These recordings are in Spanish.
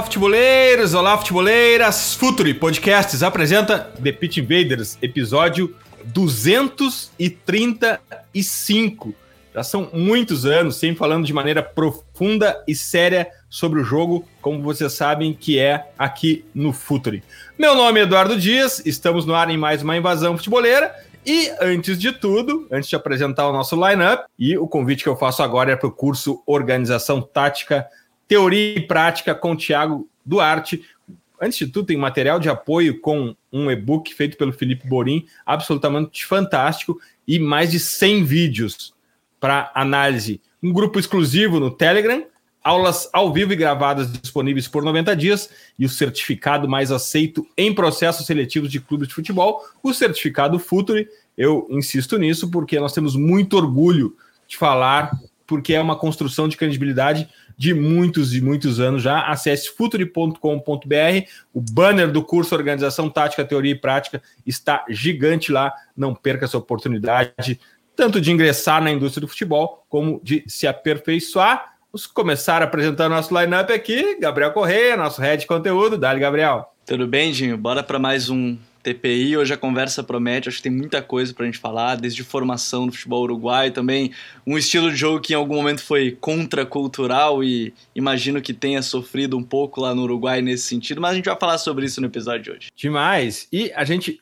Olá, futeboleiros! Olá, futeboleiras! Futuri Podcasts apresenta The Pit Invaders, episódio 235. Já são muitos anos, sempre falando de maneira profunda e séria sobre o jogo, como vocês sabem que é aqui no Futuri. Meu nome é Eduardo Dias, estamos no ar em mais uma invasão futeboleira. E antes de tudo, antes de apresentar o nosso lineup, e o convite que eu faço agora é para o curso Organização Tática Teoria e Prática com Tiago Duarte. Antes de tudo, tem material de apoio com um e-book feito pelo Felipe Borim, absolutamente fantástico, e mais de 100 vídeos para análise. Um grupo exclusivo no Telegram, aulas ao vivo e gravadas disponíveis por 90 dias e o certificado mais aceito em processos seletivos de clubes de futebol, o certificado Futuri. Eu insisto nisso porque nós temos muito orgulho de falar, porque é uma construção de credibilidade de muitos e muitos anos já. Acesse futuri.com.br. O banner do curso Organização Tática, Teoria e Prática está gigante lá. Não perca essa oportunidade, tanto de ingressar na indústria do futebol, como de se aperfeiçoar. Vamos começar apresentando nosso lineup aqui. Gabriel Correia, nosso head de conteúdo. Dali, Gabriel. Tudo bem, Dinho? Bora para mais um TPI. Hoje a conversa promete, acho que tem muita coisa para a gente falar, desde formação do futebol uruguaio, também um estilo de jogo que em algum momento foi contracultural e imagino que tenha sofrido um pouco lá no Uruguai nesse sentido, mas a gente vai falar sobre isso no episódio de hoje. Demais! E a gente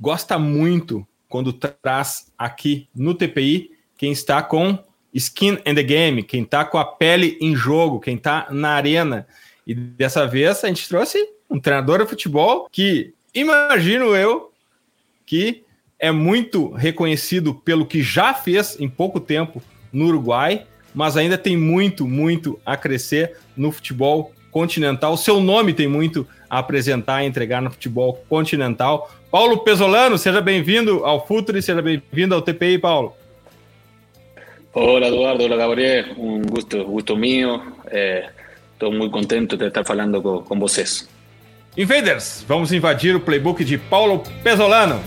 gosta muito quando traz aqui no TPI quem está com skin in the game, quem está com a pele em jogo, quem está na arena. E dessa vez a gente trouxe um treinador de futebol que imagino eu que é muito reconhecido pelo que já fez em pouco tempo no Uruguai, mas ainda tem muito, muito a crescer no futebol continental. Seu nome tem muito a apresentar e entregar no futebol continental. Paulo Pesolano, seja bem-vindo ao Futuri, seja bem-vindo ao TPI, Paulo. Olá, Eduardo, olá, Gabriel. Um gosto, gosto meu. Estou é, muito contente de estar falando com, com vocês. Invaders, vamos invadir o playbook de Paulo Pesolano.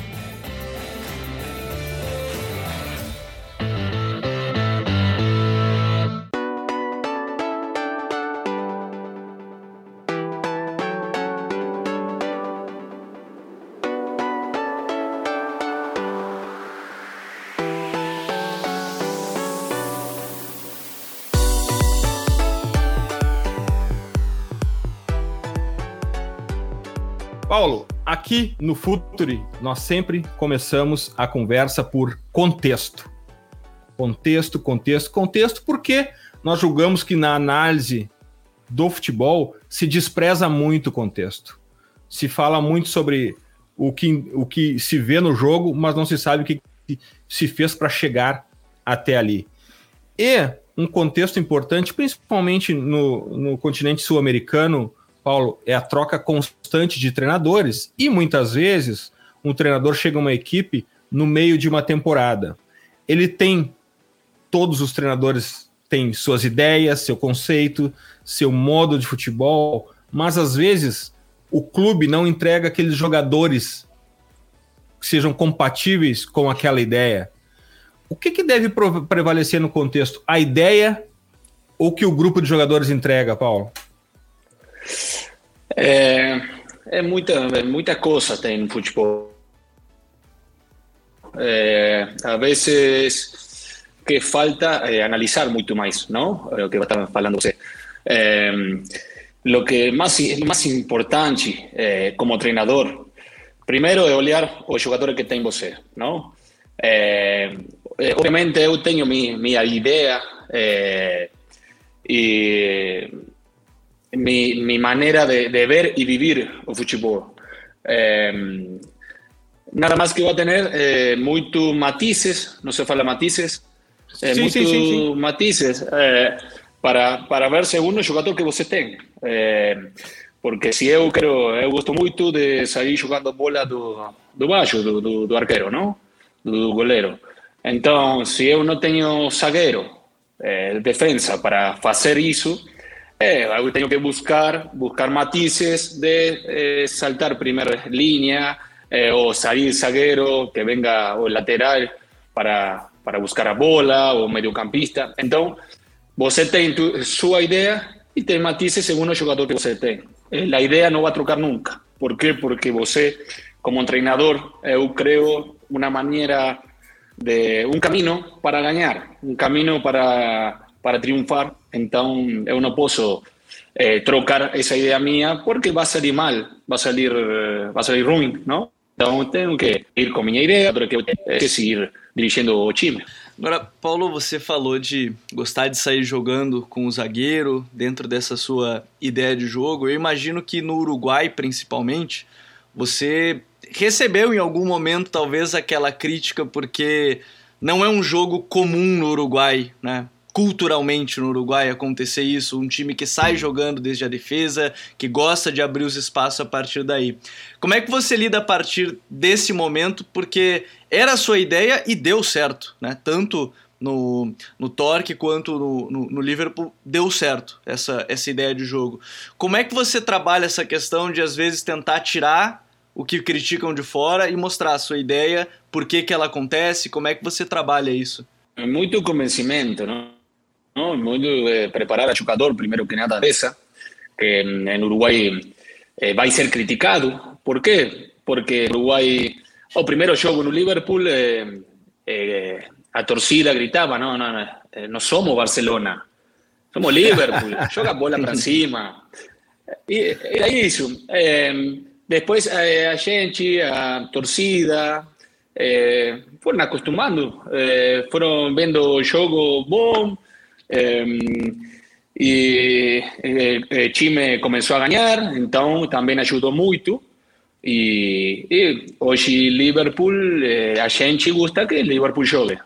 Aqui no Futuri, nós sempre começamos a conversa por contexto. Contexto, contexto, contexto, porque nós julgamos que na análise do futebol se despreza muito o contexto. Se fala muito sobre o que, o que se vê no jogo, mas não se sabe o que se fez para chegar até ali. E um contexto importante, principalmente no, no continente sul-americano, Paulo, é a troca constante de treinadores e muitas vezes um treinador chega a uma equipe no meio de uma temporada. Ele tem todos os treinadores têm suas ideias, seu conceito, seu modo de futebol, mas às vezes o clube não entrega aqueles jogadores que sejam compatíveis com aquela ideia. O que, que deve prevalecer no contexto? A ideia ou que o grupo de jogadores entrega, Paulo? É, é muita, é muita coisa tem no futebol. É, a vezes que falta é, analisar muito mais, não? É o que estava falando você. É, lo que mais mais importante é, como treinador, primeiro é olhar o jogador que tem você, não? É, é obviamente eu tenho minha, minha ideia e mi, mi manera de, de, ver y vivir el fútbol. Eh, nada más que va a tener eh, muchos matices, no se fala matices, é, sim, muito sim, sim, matizes é, para, para ver segundo o jogador que você tem. Porque se eu quero, eu gosto muito de sair jogando bola do, do baixo, do, do, do arqueiro, não? Do, do goleiro. Então, se eu não tenho zagueiro, é, defensa para fazer isso, é, eu tenho que buscar, buscar matizes de é, saltar primeira linha, é, ou sair zagueiro, que venga o lateral para, para buscar a bola, ou mediocampista. Então, você tem tu, sua ideia e tem matizes segundo o jogador que você. Eh, la idea no va a trocar nunca. ¿Por qué? Porque você, como entrenador, eu creo una manera de un camino para ganar, un camino para, para triunfar. Entonces, eu não posso eh, trocar esa idea mía porque va a salir mal, va a salir, va a salir ruim, ¿no? Então, tenho que ir com minha ideia, tenho que, que seguir dirigindo o time. Agora, Paulo, você falou de gostar de sair jogando com o zagueiro dentro dessa sua ideia de jogo. Eu imagino que no Uruguai, principalmente, você recebeu em algum momento talvez aquela crítica porque não é um jogo comum no Uruguai, né? Culturalmente no Uruguai acontecer isso, um time que sai jogando desde a defesa, que gosta de abrir os espaços a partir daí. Como é que você lida a partir desse momento? Porque era a sua ideia e deu certo, né? Tanto no, no Torque quanto no, no, no, Liverpool deu certo essa, essa ideia de jogo. Como é que você trabalha essa questão de às vezes tentar tirar o que criticam de fora e mostrar a sua ideia, por que, que ela acontece, como é que você trabalha isso? É muito convencimento, não? ¿No? Muy eh, preparar al jugador, primero que nada, esa, que en, Uruguay eh, va a ser criticado. ¿Por qué? Porque Uruguay, o oh, primero yo con Liverpool, eh, a torcida gritaba, no, no, no, no somos Barcelona, somos Liverpool, joga bola para encima. Y era eso. después a Genchi, a Torcida, fueron acostumbrando, fueron viendo el juego bom, e o time começou a ganhar, então também ajudou muito. E, e hoje Liverpool, eh, a gente gosta que Liverpool jogue.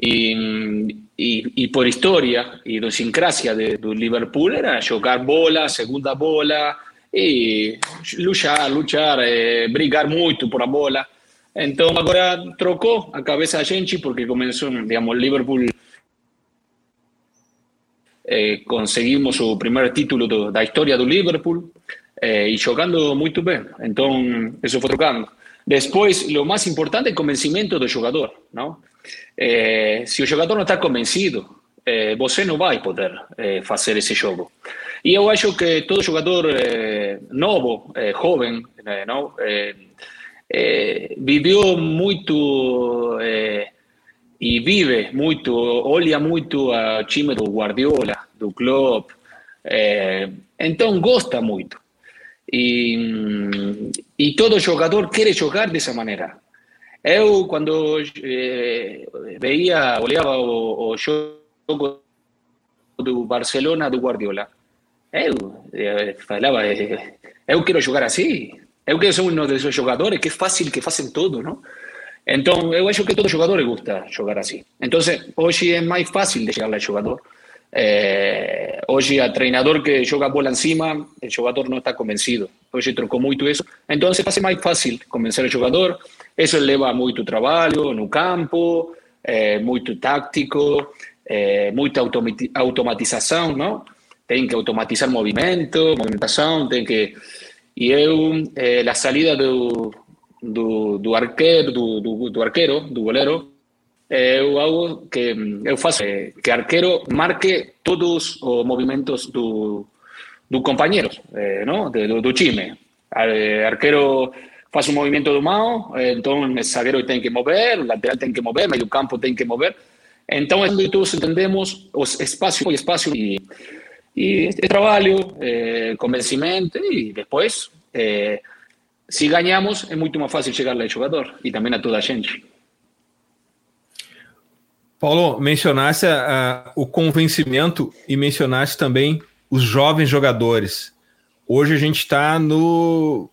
E, e, e por história e idiosincrasia do Liverpool era jogar bola, segunda bola, e lutar, lutar, eh, brigar muito por a bola. Então agora trocou a cabeça a gente, porque começou, digamos, Liverpool eh, conseguimos o primeiro título do, da história do Liverpool eh, e jogando muito bem. Então, isso foi trocando. Depois, o mais importante é o convencimento do jogador. Não? Eh, se o jogador não está convencido, eh, você não vai poder eh, fazer esse jogo. E eu acho que todo jogador eh, novo, jovem, não? viveu muito e vive muito, olha muito a time do Guardiola, do Klopp, é, então gosta muito. E, e todo jogador quer jogar dessa maneira. Eu, quando é, veia, olhava o, o, jogo do Barcelona, do Guardiola, eu, eu falava, eu quero jogar assim. Eu quero ser um desses jogadores que é fácil, que fazem tudo, não? Então, eu acho que todo jogador gosta de jogar assim. Então, hoje é mais fácil de chegar ao jogador. É, eh, hoje, o treinador que joga a bola em cima, o jogador não está convencido. Hoje trocou muito isso. Então, faz mais fácil convencer o jogador. Isso leva muito trabalho no campo, é, muito tático, é, muita automatização, não? Tem que automatizar movimento, movimentação, tem que... E eu, eh, a saída do, do, do arqueiro, do, do, do arqueiro, do goleiro, eu algo que eu faço é que arqueiro marque todos os movimentos do, do companheiro, eh, não? do, do time. Arqueiro faz um movimento do mão, então o zagueiro tem que mover, o lateral tem que mover, meio campo tem que mover. Então, todos entendemos os espaço e espaço e, e trabalho, eh, convencimento e depois eh, si ganhamos, é muito mais fácil chegar ao jogador e também a toda a gente. Paulo, mencionaste uh, o convencimento e mencionaste também os jovens jogadores. Hoje a gente está no,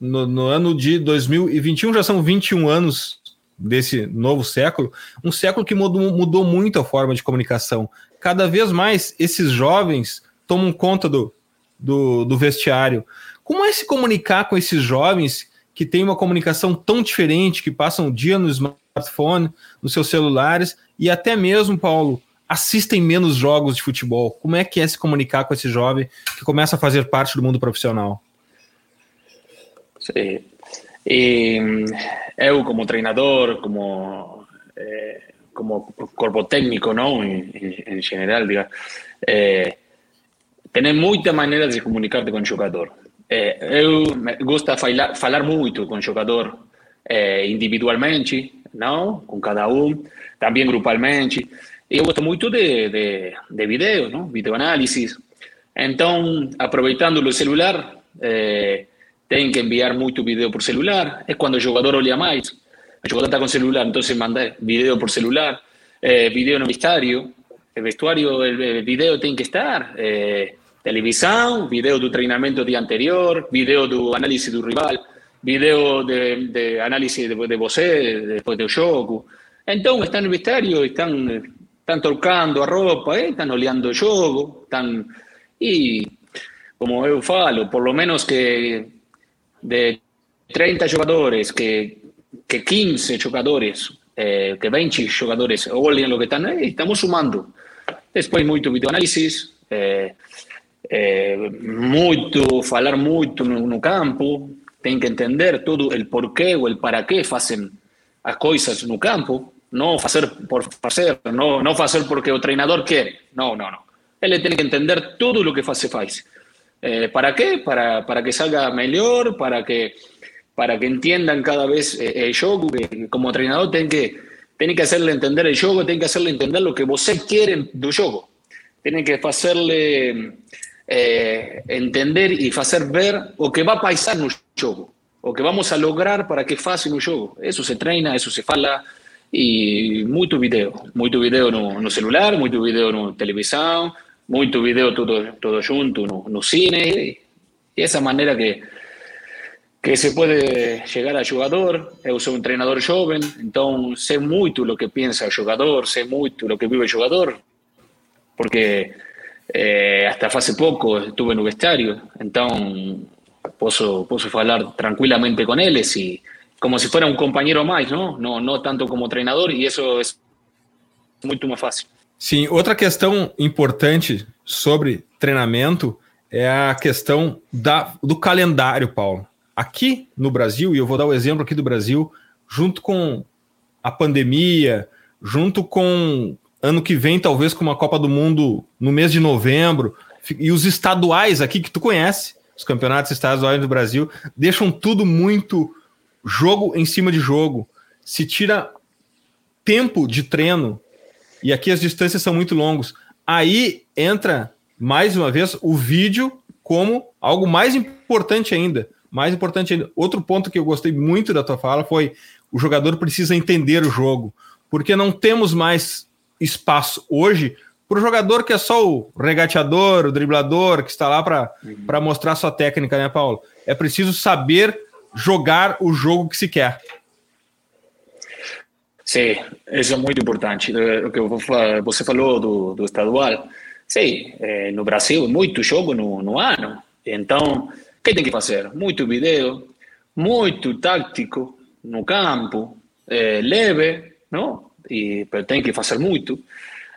no, no, ano de 2021, já são 21 anos desse novo século, um século que mudou, mudou muito a forma de comunicação. Cada vez mais esses jovens tomam conta do, do, do vestiário. Como é se comunicar com esses jovens que têm uma comunicação tão diferente, que passam o dia no smartphone, nos seus celulares, e até mesmo, Paulo, assistem menos jogos de futebol? Como é que é se comunicar com esse jovem que começa a fazer parte do mundo profissional? Sim. E eu, como treinador, como, eh, como corpo técnico, não, em, em, em geral, diga, eh, tem muitas maneiras de comunicar-te com o jogador. Eh, eu gosto de falar, falar muito com o jogador eh, individualmente, não, com cada um, também grupalmente. Eu gosto muito de, de, de vídeos, não? videoanálisis. Então, aproveitando o celular, eh, tem que enviar muito vídeo por celular. É quando o jogador olha mais. O jogador está com celular, então manda vídeo por celular. Eh, vídeo no vestuário. O vestuário, o vídeo tem que estar. Eh, televisão, vídeo do treinamento dia anterior, vídeo do análise do rival, vídeo de, de análise de, de você depois do jogo. Então, estão no vestuário, estão están tocando a ropa, eh, están oleando o jogo. E, como eu falo, por lo menos que de 30 jogadores, que, que 15 jogadores, eh, que 20 jogadores olhem o que estão estamos sumando. Depois, muito videoanálisis, eh, eh, muito, falar muito no, no campo, tem que entender todo o porquê ou o para qué fazem as coisas no campo, no hacer por hacer, no, no hacer porque el treinador quiere. No, no, no. Él tiene que entender todo lo que hace faz. Eh, ¿Para qué? Para, para que salga mejor, para que, para que entiendan cada vez eh, el juego. como entrenador tiene que, tiene que hacerle entender el juego, tiene que hacerle entender lo que vos quiere del juego. Tiene que hacerle eh, entender y hacer ver o que va a pasar en el juego, o que vamos a lograr para que en el juego. Eso se treina, eso se fala, e muito vídeo, muito vídeo no, no celular, muito vídeo no televisão, muito vídeo todo, todo junto no, no cine, e essa maneira que, que se pode chegar a jogador. Eu sou um treinador jovem, então sei muito o que pensa o jogador, sei muito o que vive o jogador, porque eh, hasta hace pouco estuve no vestário, então posso, posso falar tranquilamente com eles e como si fuera un compañero más, ¿no? No, no tanto como treinador, e isso é muito mais fácil. Sim, outra questão importante sobre treinamento é a questão da, do calendário, Paulo. Aqui no Brasil, e eu vou dar o exemplo aqui do Brasil, junto com a pandemia, junto com ano que vem, talvez com uma Copa do Mundo no mês de novembro, e os estaduais aqui que tu conhece, os campeonatos estaduais do Brasil, deixam tudo muito jogo em cima de jogo, se tira tempo de treino, e aqui as distâncias são muito longas, aí entra, mais uma vez, o vídeo como algo mais importante ainda. Mais importante ainda. Outro ponto que eu gostei muito da tua fala foi o jogador precisa entender o jogo, porque não temos mais espaço hoje para o jogador que é só o regateador, o driblador, que está lá para mostrar sua técnica, né, Paulo? É preciso saber jogar o jogo que se quer. Sim, isso é muito importante. O que você falou do, do estadual. Sim, é, no Brasil, muito jogo no, no ano. Então, o que tem que fazer? Muito vídeo, muito tático no campo, é, leve, não? E tem que fazer muito.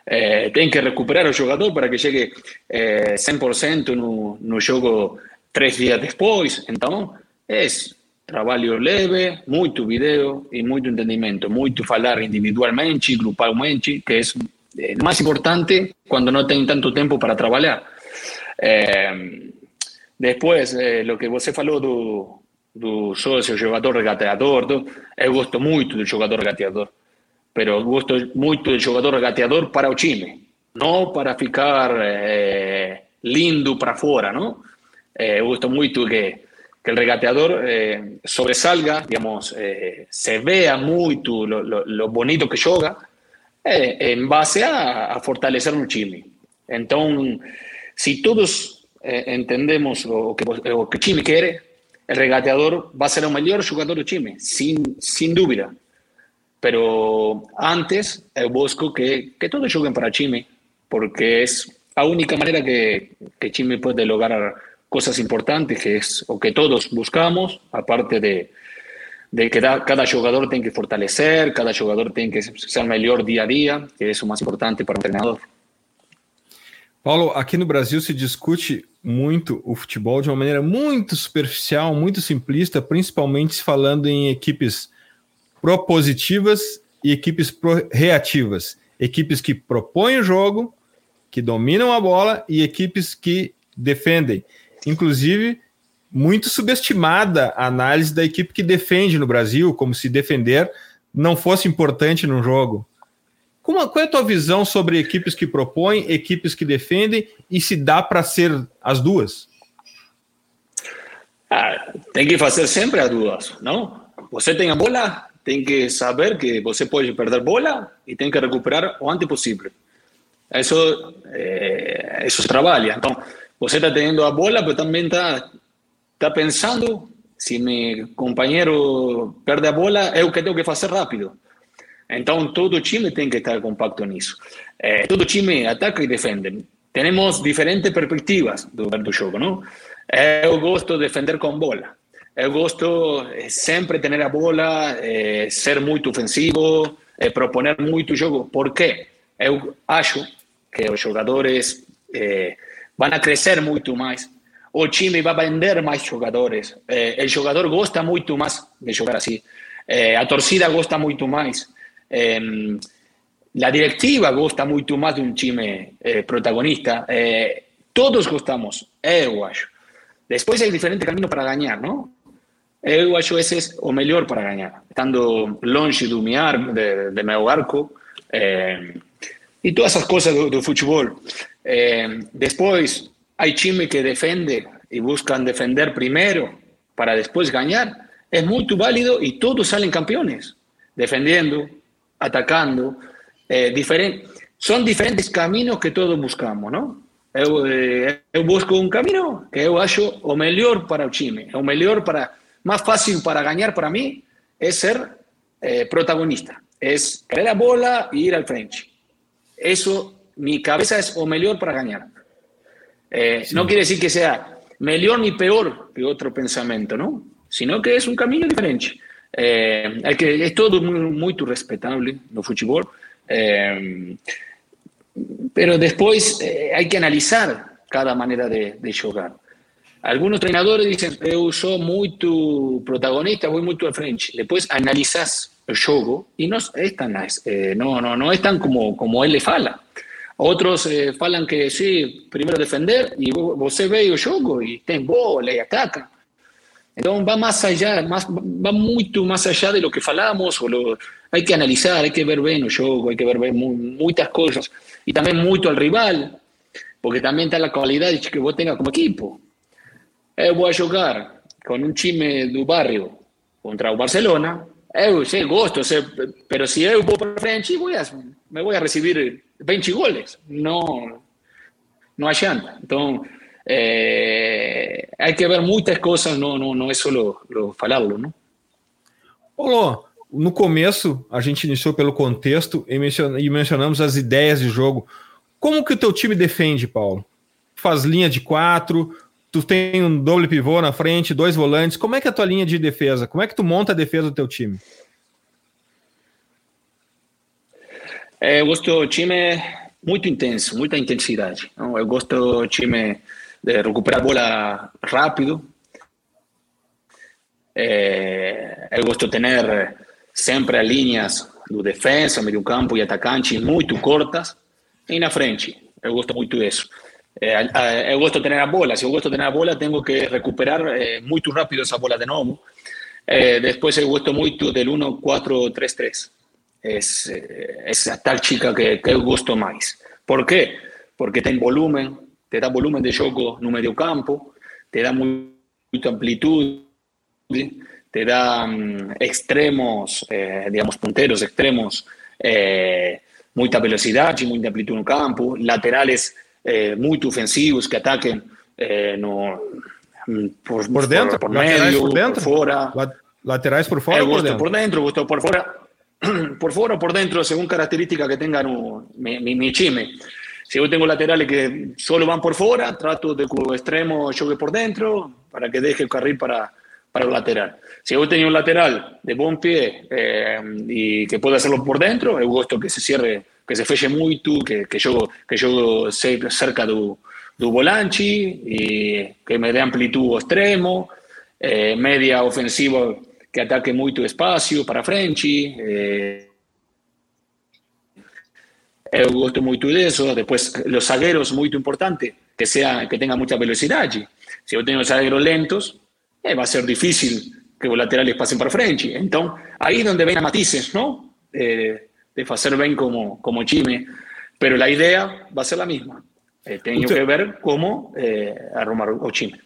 É, tem que recuperar o jogador para que chegue é, 100% no, no jogo três dias depois. Então, é trabalho leve, muito vídeo e muito entendimento, muito falar individualmente, grupalmente, que é mais importante quando não tem tanto tempo para trabalhar. Depois, o que você falou do, do sócio, jogador regateador, do, eu gosto muito do jogador regateador, mas gosto muito do jogador regateador para o time, para ficar é, lindo para fora, não? Eu gosto muito que que el regateador eh, sobresalga, digamos, eh, se vea mucho lo, lo, lo, bonito que juega, eh, en base a, a, fortalecer un Chile. Entonces, si todos entendemos lo que, lo que Chile quiere, el regateador va a ser el mejor jugador de Chile, sin, sin duda. Pero antes, eu busco que, que todos joguen para Chime, porque es la única manera que, que Chime puede lograr cosas importantes, que es o que todos buscamos, aparte de, de que cada jugador tiene que fortalecer, cada jugador tiene que ser mejor día a día, que es lo más importante para un entrenador. Paulo, aqui no Brasil se discute muito o futebol de uma maneira muito superficial, muito simplista, principalmente falando em equipes propositivas e equipes reativas. Equipes que propõem o jogo, que dominam a bola e equipes que defendem. Inclusive, muito subestimada a análise da equipe que defende no Brasil, como se defender não fosse importante no jogo. Como, qual é a tua visão sobre equipes que propõem, equipes que defendem e se dá para ser as duas? Ah, tem que fazer sempre as duas, não? Você tem a bola, tem que saber que você pode perder bola e tem que recuperar o antes possível. Isso, eh, isso trabalha. Então, você está tendo a bola, mas também está tá pensando se meu companheiro perde a bola, é o que tenho que fazer rápido. Entonces, todo time tiene que estar compacto nisso. Eh, todo time ataca y defiende. Tenemos diferentes perspectivas durante el juego, ¿no? Eu gosto de defender con bola. Eu gosto sempre tener a bola, eh, ser muy ofensivo, eh, proponer muito jogo. Por qué? Eu acho que los jugadores eh, van a crecer mucho más. O time va a vender más jugadores. Eh, el jugador gosta mucho más de jugar así. Eh, a torcida gosta mucho más. Eh, la directiva gusta mucho más de un time eh, protagonista. Eh, todos gostamos, eu acho. Depois hay diferentes caminos para ganar, ¿no? Eu acho ese es o mejor para ganar, estando longe do, mi ar, de, de meu arco eh, y todas esas cosas do, do futebol. Eh, después hay time que defende y buscan defender primero para después ganar. Es muy válido y todos salen campeones, defendiendo, atacando. Eh, diferente, son diferentes caminos que todos buscamos, ¿no? Eu, eu busco un camino que eu acho o mejor para o time, o mejor para, más fácil para ganar para mí es ser eh, protagonista, es caer la bola y ir al frente. Eso, mi cabeza es o mejor para ganar. Eh, sí. No quiere decir que sea mejor ni peor que otro pensamiento, ¿no? Sino que es un camino diferente. Eh, que é todo muito respetable no futebol, eh, pero después eh, hay que analizar cada manera de, de jogar. Algunos treinadores dicen, eu sou muito protagonista, voy muito al frente. Después analizas el jogo y no es tan, eh, no es tan como, como él le fala. Otros eh, que sí, primero defender y você ve o jogo y tem bola y ataca. Entonces va más allá, más, va mucho más allá de lo que falamos, o lo, hay que analizar, hay que ver bien el juego, hay que ver bien muchas cosas, y también mucho al rival, porque también está la calidad que vos tengas como equipo. Eu voy a jugar con un time do barrio contra o Barcelona, eu sei, gosto, sei, pero si eu vou para frente, voy a, me voy a recibir 20 goles, no, no adianta. Entonces, é, hay que ver muitas coisas, não, não, não é só falá-lo, não? Olô, no começo a gente iniciou pelo contexto e, e mencionamos as ideias de jogo. Como que o teu time defende, Paulo? Faz linha de quatro, tu tem um doble pivô na frente, dois volantes. Como é que é a tua linha de defesa? Como é que tu monta a defesa do teu time? É, eu gosto do time muito intenso, muita intensidade. Eu gosto do time de recuperar bola rápido. Eh, eu gosto de ter sempre linhas do defensa, meio campo e atacante muito cortas e na frente. Eu gosto muito disso. Eh, eu gosto de ter a bola. Se eu gosto de ter a bola, tenho que recuperar eh, muito rápido essa bola de novo. Eh, depois eu gosto muito del 1-4-3-3. É essa tática que, que eu gosto mais. Por quê? Porque tem volume, te da volumen de juego no medio campo, te da mucha amplitud, te da um, extremos, eh, digamos, punteros extremos, eh, mucha velocidad y mucha amplitud no campo, laterales eh, muy ofensivos que ataquen eh, no, por, por dentro, por, por medio, por, dentro, por fora. Laterais por fora ou por dentro? Por dentro, por fora. por fuera o por dentro, según características que tengan mi, mi, chime. Si yo tengo laterales que solo van por fuera, trato de que el extremo juegue por dentro para que deje el carril para, para el lateral. Si yo tengo un lateral de buen pie eh, y que pueda hacerlo por dentro, yo gusto que se cierre, que se feche mucho, que, que yo que yo cerca do, do volante y que me dé amplitud extremo, eh, media ofensiva que ataque mucho espacio para frente. Eh, eu gosto muito disso. Depois, os zagueiros, muito importante, que, sea, que tengan mucha velocidad. Si yo tengo zagueiros lentos, eh, va a ser difícil que los laterales pasen para frente. Entonces, ahí es donde ven a matices, ¿no? Eh, de hacer bien como, como Chime. Pero la idea va a ser la misma. Eh, tenho que ver como eh, arrumar o time.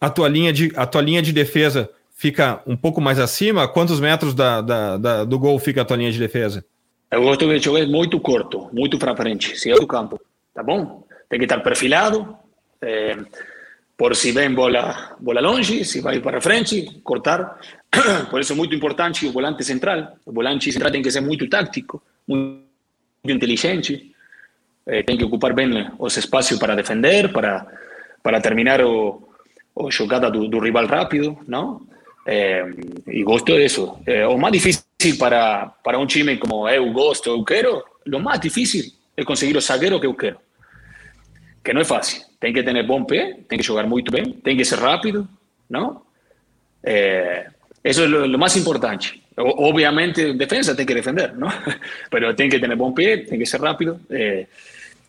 A tua, linha de, a tua linha de defesa fica um pouco mais acima? Quantos metros da, da, da, do gol fica a tua linha de defesa? Eu gosto de jogar muito curto, muito para frente, se é do campo, tá bom? Tem que estar perfilado, eh, por si vem bola, bola longe, se vai para frente, cortar. Por isso é muito importante o volante central. O volante central tem que ser muito tático, muito inteligente, eh, tem que ocupar bem os espaços para defender, para, para terminar o, o jogada do, rival rápido, não? Eh, y gosto de eso. Eh, o más difícil para, para un time como eu gosto, eu quero, lo más difícil es conseguir o zagueiro que eu quero. Que no es fácil. Tem que tener bom pé, tem que jogar muito bem, tem que ser rápido. Eh, eso es lo, lo, más importante. O, obviamente, defensa tem que defender, ¿no? Pero tem que tener bom pé, tem que ser rápido. Eh,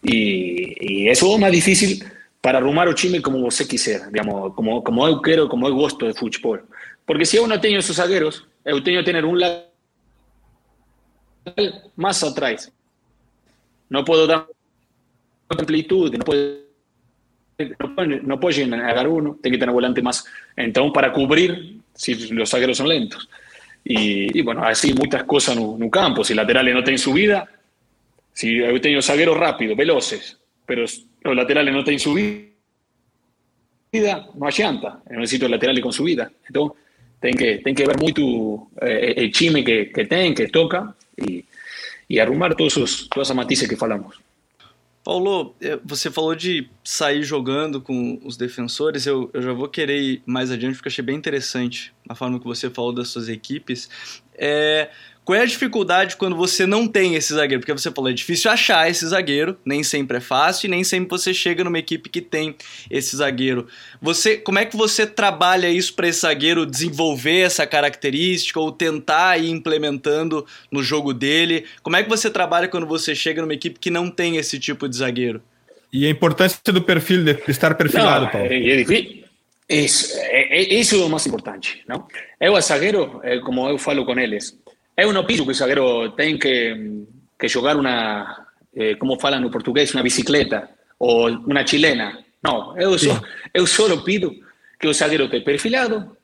y, y, eso es más difícil para arrumar o time como você quiser, digamos, como, como eu quero, como eu gosto de futebol. Porque si uno tiene esos zagueros, eu tengo que tener un lateral más atrás. No puedo dar amplitud, no puedo, no puedo llegar uno, tengo que tener volante más. Entonces, para cubrir si los zagueros son lentos. Y, bueno, así muchas cosas en un campo. Si laterales no tienen subida, si yo tengo zagueros rápidos, veloces, pero los laterales no tienen subida, no hay llanta. Necesito laterales con subida. Entonces, tem que, tem que ver muito eh, o time que, que tem, que toca e, e arrumar todos os, todas as matizes que falamos. Paulo, é, você falou de sair jogando com os defensores. Eu, eu já vou querer ir mais adiante, porque achei bem interessante a forma que você falou das suas equipes. É, qual é a dificuldade quando você não tem esse zagueiro? Porque você falou, é difícil achar esse zagueiro, nem sempre é fácil, e nem sempre você chega numa equipe que tem esse zagueiro. Você, como é que você trabalha isso para esse zagueiro desenvolver essa característica ou tentar ir implementando no jogo dele? Como é que você trabalha quando você chega numa equipe que não tem esse tipo de zagueiro? E a importância do perfil, de estar perfilado, não, Paulo. É. Isso, é, isso é o mais importante, não? Eu, a zagueiro, como eu falo com eles, Es un piso que o zagueiro tem que, que jogar una, eh, como falan en portugués, una bicicleta o una chilena. No, yo, só, eu solo pido que o zagueiro esté perfilado,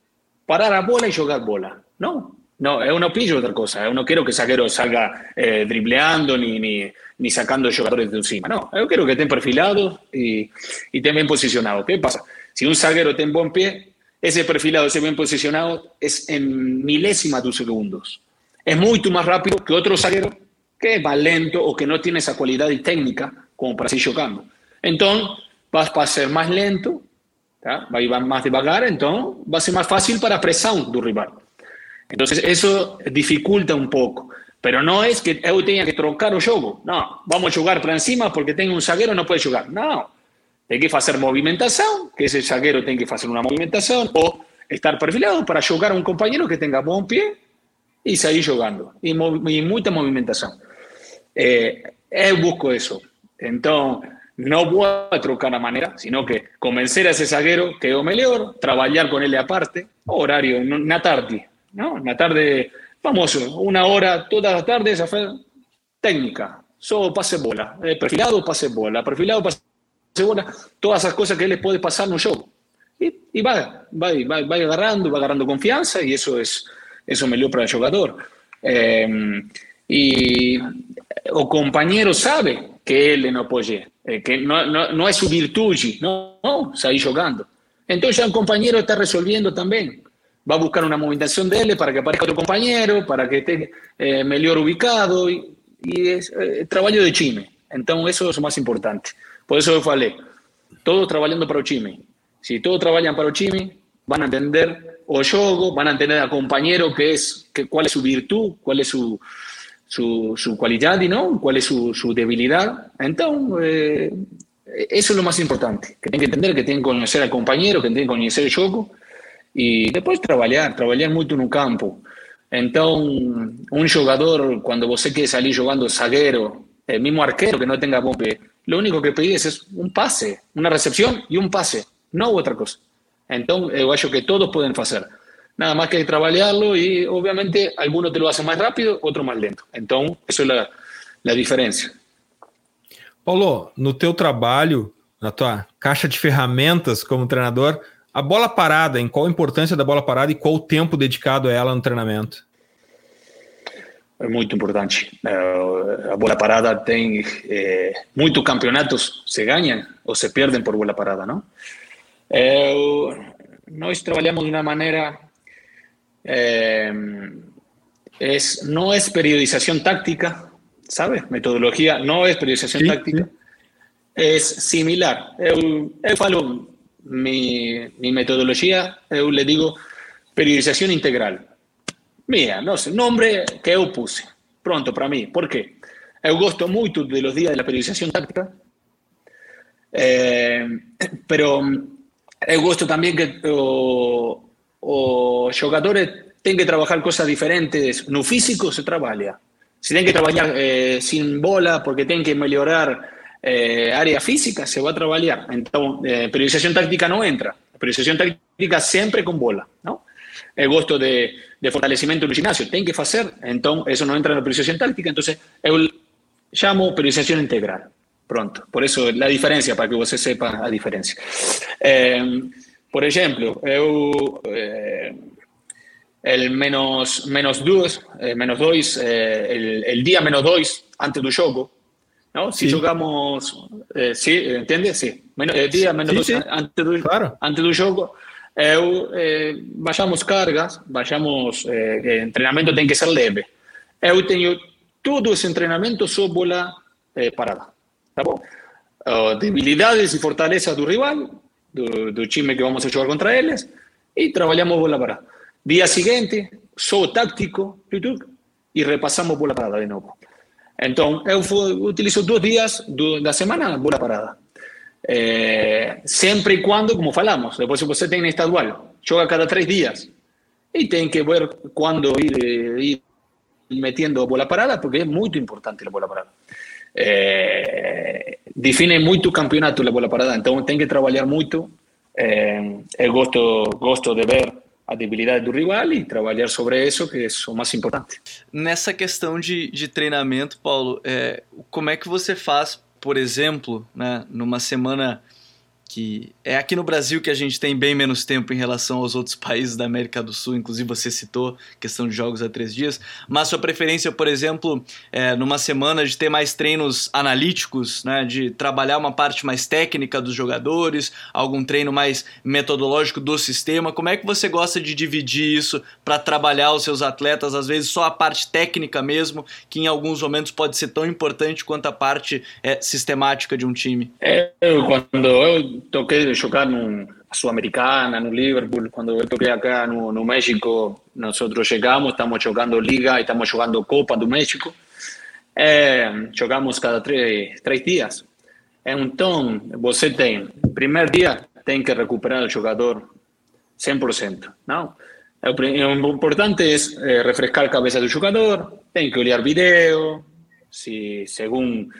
parar a bola y jugar bola. No, no, eu não pido otra cosa. Eu não quero que o zagueiro salga eh, dribleando ni, ni, ni sacando jugadores de encima. No, yo quiero que estén perfilados y, y estén bien posicionados. ¿Qué pasa? Si un zagueiro está en buen pie, ese perfilado, ese bien posicionado, es en milésimas de segundos es mucho más rápido que otro zaguero que más lento o que no tiene esa cualidad técnica como para seguir chocando. Entonces, vas a ser más lento, va a ir más devagar, entonces va a ser más fácil para presión del rival. Entonces, eso dificulta un poco. Pero no es que yo tenga que trocar el juego. No, vamos a jugar para encima porque tengo un zaguero no puede jugar. No, hay que hacer movimentación, que ese zaguero tiene que hacer una movimentación o estar perfilado para jugar a un compañero que tenga buen pie y seguir jugando. Y, y mucha movimentación. Eh, busco eso. Entonces, no voy a trocar la manera, sino que convencer a ese zaguero que es mejor, trabajar con él aparte, horario, una tarde, ¿no? Una tarde, vamos, una hora, todas las tardes, hacer técnica, solo pase bola, eh, perfilado, pase bola, perfilado, pase bola, todas esas cosas que él puede pasar en un show. Y, y va, va, va, va agarrando, va agarrando confianza y eso es, eso melhor para el jugador. Eh, y o compañero sabe que él no puede, eh, que no, no, no, es su virtud, no, no salir jugando. Entonces el compañero está resolviendo también. va a buscar una movimentación de él para que aparezca otro compañero, para que esté eh, mejor ubicado y, es eh, trabajo de time. Entonces eso es lo más importante. Por eso yo falei, todos trabajando para el time. Si todos trabajan para el time, van a entender o juego, van a entender al compañero que es, que, cuál es su virtud, cuál es su, su, su cualidad no, cuál es su, debilidad. Entonces, eh, eso es lo más importante, que tienen que entender, que tienen que conocer al compañero, que tienen que conocer el juego y después trabajar, trabajar mucho en un campo. Entonces, un jugador, cuando você quiere salir jugando zaguero, el mismo arquero que no tenga bombe, lo único que pedís es un pase, una recepción y un pase, no otra cosa. Entonces, yo creo que todos pueden hacer. Nada más que trabajarlo y obviamente algunos te lo hacen más rápido, otro más lento. Entonces, eso es la, la diferencia. Paulo, no teu trabalho, na tua caixa de ferramentas como treinador, a bola parada, em qual a importância da bola parada e qual o tempo dedicado a ela no treinamento? É muito importante. A bola parada tem é, muitos campeonatos se ganham ou se perdem por bola parada, não? É, nós trabalhamos de uma maneira é, es, no es periodización táctica, ¿sabes? Metodología no es periodización sí, táctica, sí. es similar. Eu, eu falo mi, mi metodología, eu le digo periodización integral. Mira, no sé, nombre que eu puse. Pronto, para mí. ¿Por qué? Eu gosto muito de los días de la periodización táctica, eh, pero eu gosto también que o, os jogadores tienen que trabajar cosas diferentes. No físico se trabaja. Si tienen que trabajar eh, sin bola porque tienen que mejorar eh, área física, se va a trabajar. Entonces, eh, periodización táctica no entra. Periodización táctica siempre con bola, ¿no? El gusto de, de fortalecimiento del gimnasio, tienen que hacer, entonces eso no entra en la periodización táctica, entonces yo llamo periodización integral. Pronto. Por eso la diferencia, para que usted sepa la diferencia. Eh, por ejemplo, eu, eh, el menos, menos dos, eh, menos dos eh, el, el, día menos dos antes del juego, ¿no? Si sí. jugamos, eh, ¿sí? ¿Entiendes? Sí. Menos, el día menos sí, dos sí. antes del claro. antes del juego, eh, vayamos cargas, vayamos, eh, entrenamiento tiene que ser leve. Eu tenho todo ese entrenamiento sobre eh, parada. ¿Tá bom? Debilidades y fortalezas del rival, del, del time que vamos a jugar contra ellos, y trabajamos bola parada. Día siguiente, solo táctico, y repasamos bola parada de nuevo. Entonces, yo utilizo dos días de la semana bola parada. Eh, siempre y cuando, como falamos, si usted tiene estadual, juega cada tres días y tiene que ver cuándo ir, ir metiendo bola parada, porque es muy importante la bola parada. Eh, define mucho campeonato la bola parada, entonces tiene que trabajar mucho. Eh, el gosto, gosto de ver a debilidade do rival e trabalhar sobre isso, que é o mais importante. Nessa questão de, de treinamento, Paulo, é, como é que você faz, por exemplo, né, numa semana que é aqui no Brasil que a gente tem bem menos tempo em relação aos outros países da América do Sul, inclusive você citou questão de jogos a três dias, mas sua preferência, por exemplo, é, numa semana de ter mais treinos analíticos, né, de trabalhar uma parte mais técnica dos jogadores, algum treino mais metodológico do sistema, como é que você gosta de dividir isso para trabalhar os seus atletas, às vezes só a parte técnica mesmo, que em alguns momentos pode ser tão importante quanto a parte é, sistemática de um time? É, quando eu toqué de jugar en Sudamericana, en Liverpool, yo toqué acá en México, nosotros llegamos, estamos jugando Liga y estamos jugando Copa do México. Eh, jogamos cada tres, tres días. Entonces, você tem, primer día, tem que recuperar el jugador 100%, ¿no? Lo importante es eh, refrescar la cabeza del jugador, tem que olhar video, si, según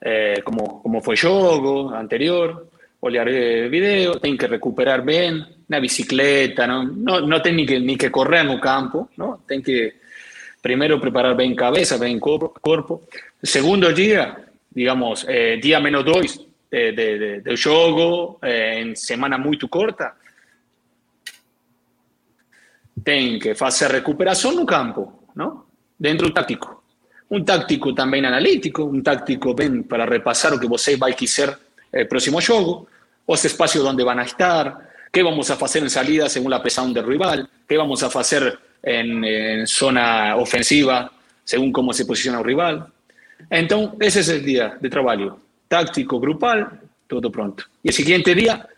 eh, como, como fue el juego anterior, olhar video, tienen que recuperar bien, una bicicleta, no, no, no tienen ni que, ni que correr en un campo, ¿no? Tienen que primero preparar bien cabeza, bien cuerpo. Segundo día, digamos, eh, día menos dos de, de, de, de eh, en semana muy corta, tienen que hacer recuperación en un campo, ¿no? Dentro un táctico. Un táctico también analítico, un táctico bien para repasar lo que você vai quiser el próximo juego, los espacios donde van a estar, qué vamos a hacer en salida según la presión del rival, qué vamos a hacer en, en zona ofensiva según cómo se posiciona el rival. Entonces, ese es el día de trabajo. Táctico, grupal, todo pronto. Y el siguiente día,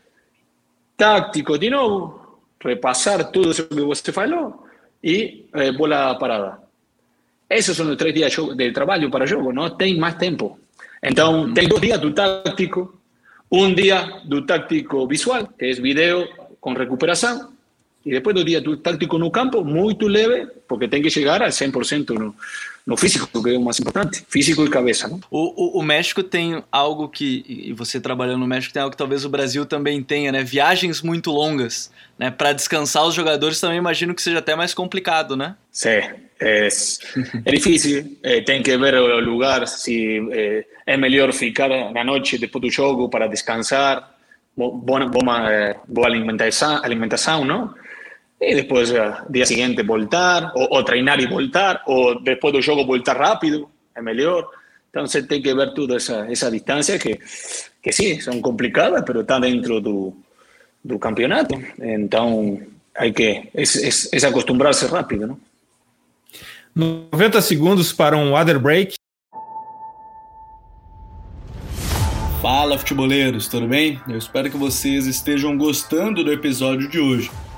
táctico de nuevo, repasar todo eso que usted faló y eh, bola parada. Esos son los tres días de trabajo para juego, no tem más tiempo. Entonces, tem dos días de táctico, un día de táctico visual, que es video con recuperación, y después dos días táctico no campo, muy leve, porque tem que llegar al 100% no, no físico, que é o mais importante, físico e cabeça. Não? O, o, o, México tem algo que, e você trabalhando no México, tem algo que talvez o Brasil também tenha, né? Viagens muito longas, né? Para descansar os jogadores também imagino que seja até mais complicado, né? Sim, é, é difícil, é, tem que ver o lugar, se é, é melhor ficar na noite depois do jogo para descansar, boa, boa, boa alimentação, alimentação, não? Y después al día siguiente voltar, o, o, treinar y voltar, o después del juego voltar rápido, es mejor. Entonces hay que ver toda esa, esa distancia que, que sí, son complicadas, pero están dentro de tu campeonato. Entonces hay que, es, es, es acostumbrarse rápido, ¿no? 90 segundos para um water break. Fala, futeboleiros, tudo bem? Eu espero que vocês estejam gostando do episódio de hoje.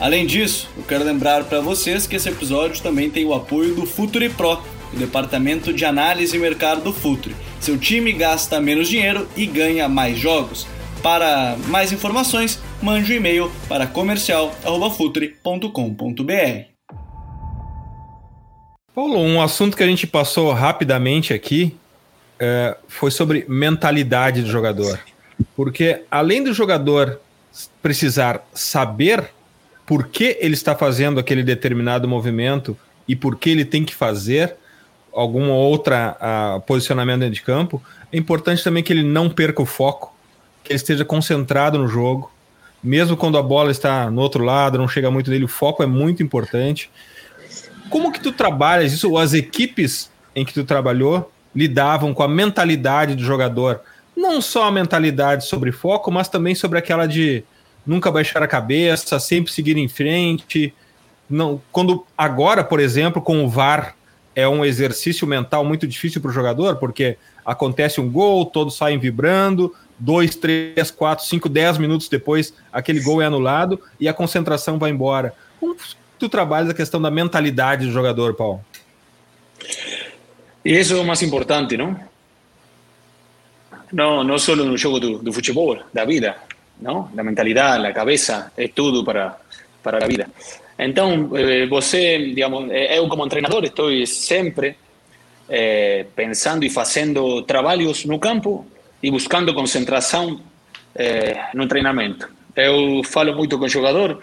Além disso, eu quero lembrar para vocês que esse episódio também tem o apoio do Futuri Pro, o departamento de análise e mercado do Futuri. Seu time gasta menos dinheiro e ganha mais jogos. Para mais informações, mande um e-mail para comercial@futuri.com.br. Paulo, um assunto que a gente passou rapidamente aqui é, foi sobre mentalidade do jogador. Porque além do jogador precisar saber por que ele está fazendo aquele determinado movimento e por que ele tem que fazer algum outro uh, posicionamento dentro de campo, é importante também que ele não perca o foco, que ele esteja concentrado no jogo, mesmo quando a bola está no outro lado, não chega muito dele, o foco é muito importante. Como que tu trabalhas isso? As equipes em que tu trabalhou lidavam com a mentalidade do jogador, não só a mentalidade sobre foco, mas também sobre aquela de nunca baixar a cabeça, sempre seguir em frente. Não, quando agora, por exemplo, com o VAR é um exercício mental muito difícil para o jogador, porque acontece um gol, todos saem vibrando, dois, três, quatro, cinco, dez minutos depois aquele gol é anulado e a concentração vai embora. Como tu trabalhas a questão da mentalidade do jogador, Paulo? E isso é o mais importante, não? Não, não só no jogo do, do futebol, da vida. ¿No? La mentalidad, la cabeza, es todo para, para la vida. Entonces, eh, você, digamos, eh, eu como treinador estou sempre eh, pensando e fazendo trabalhos no campo e buscando concentração eh, no treinamento. Eu falo muito com o jogador,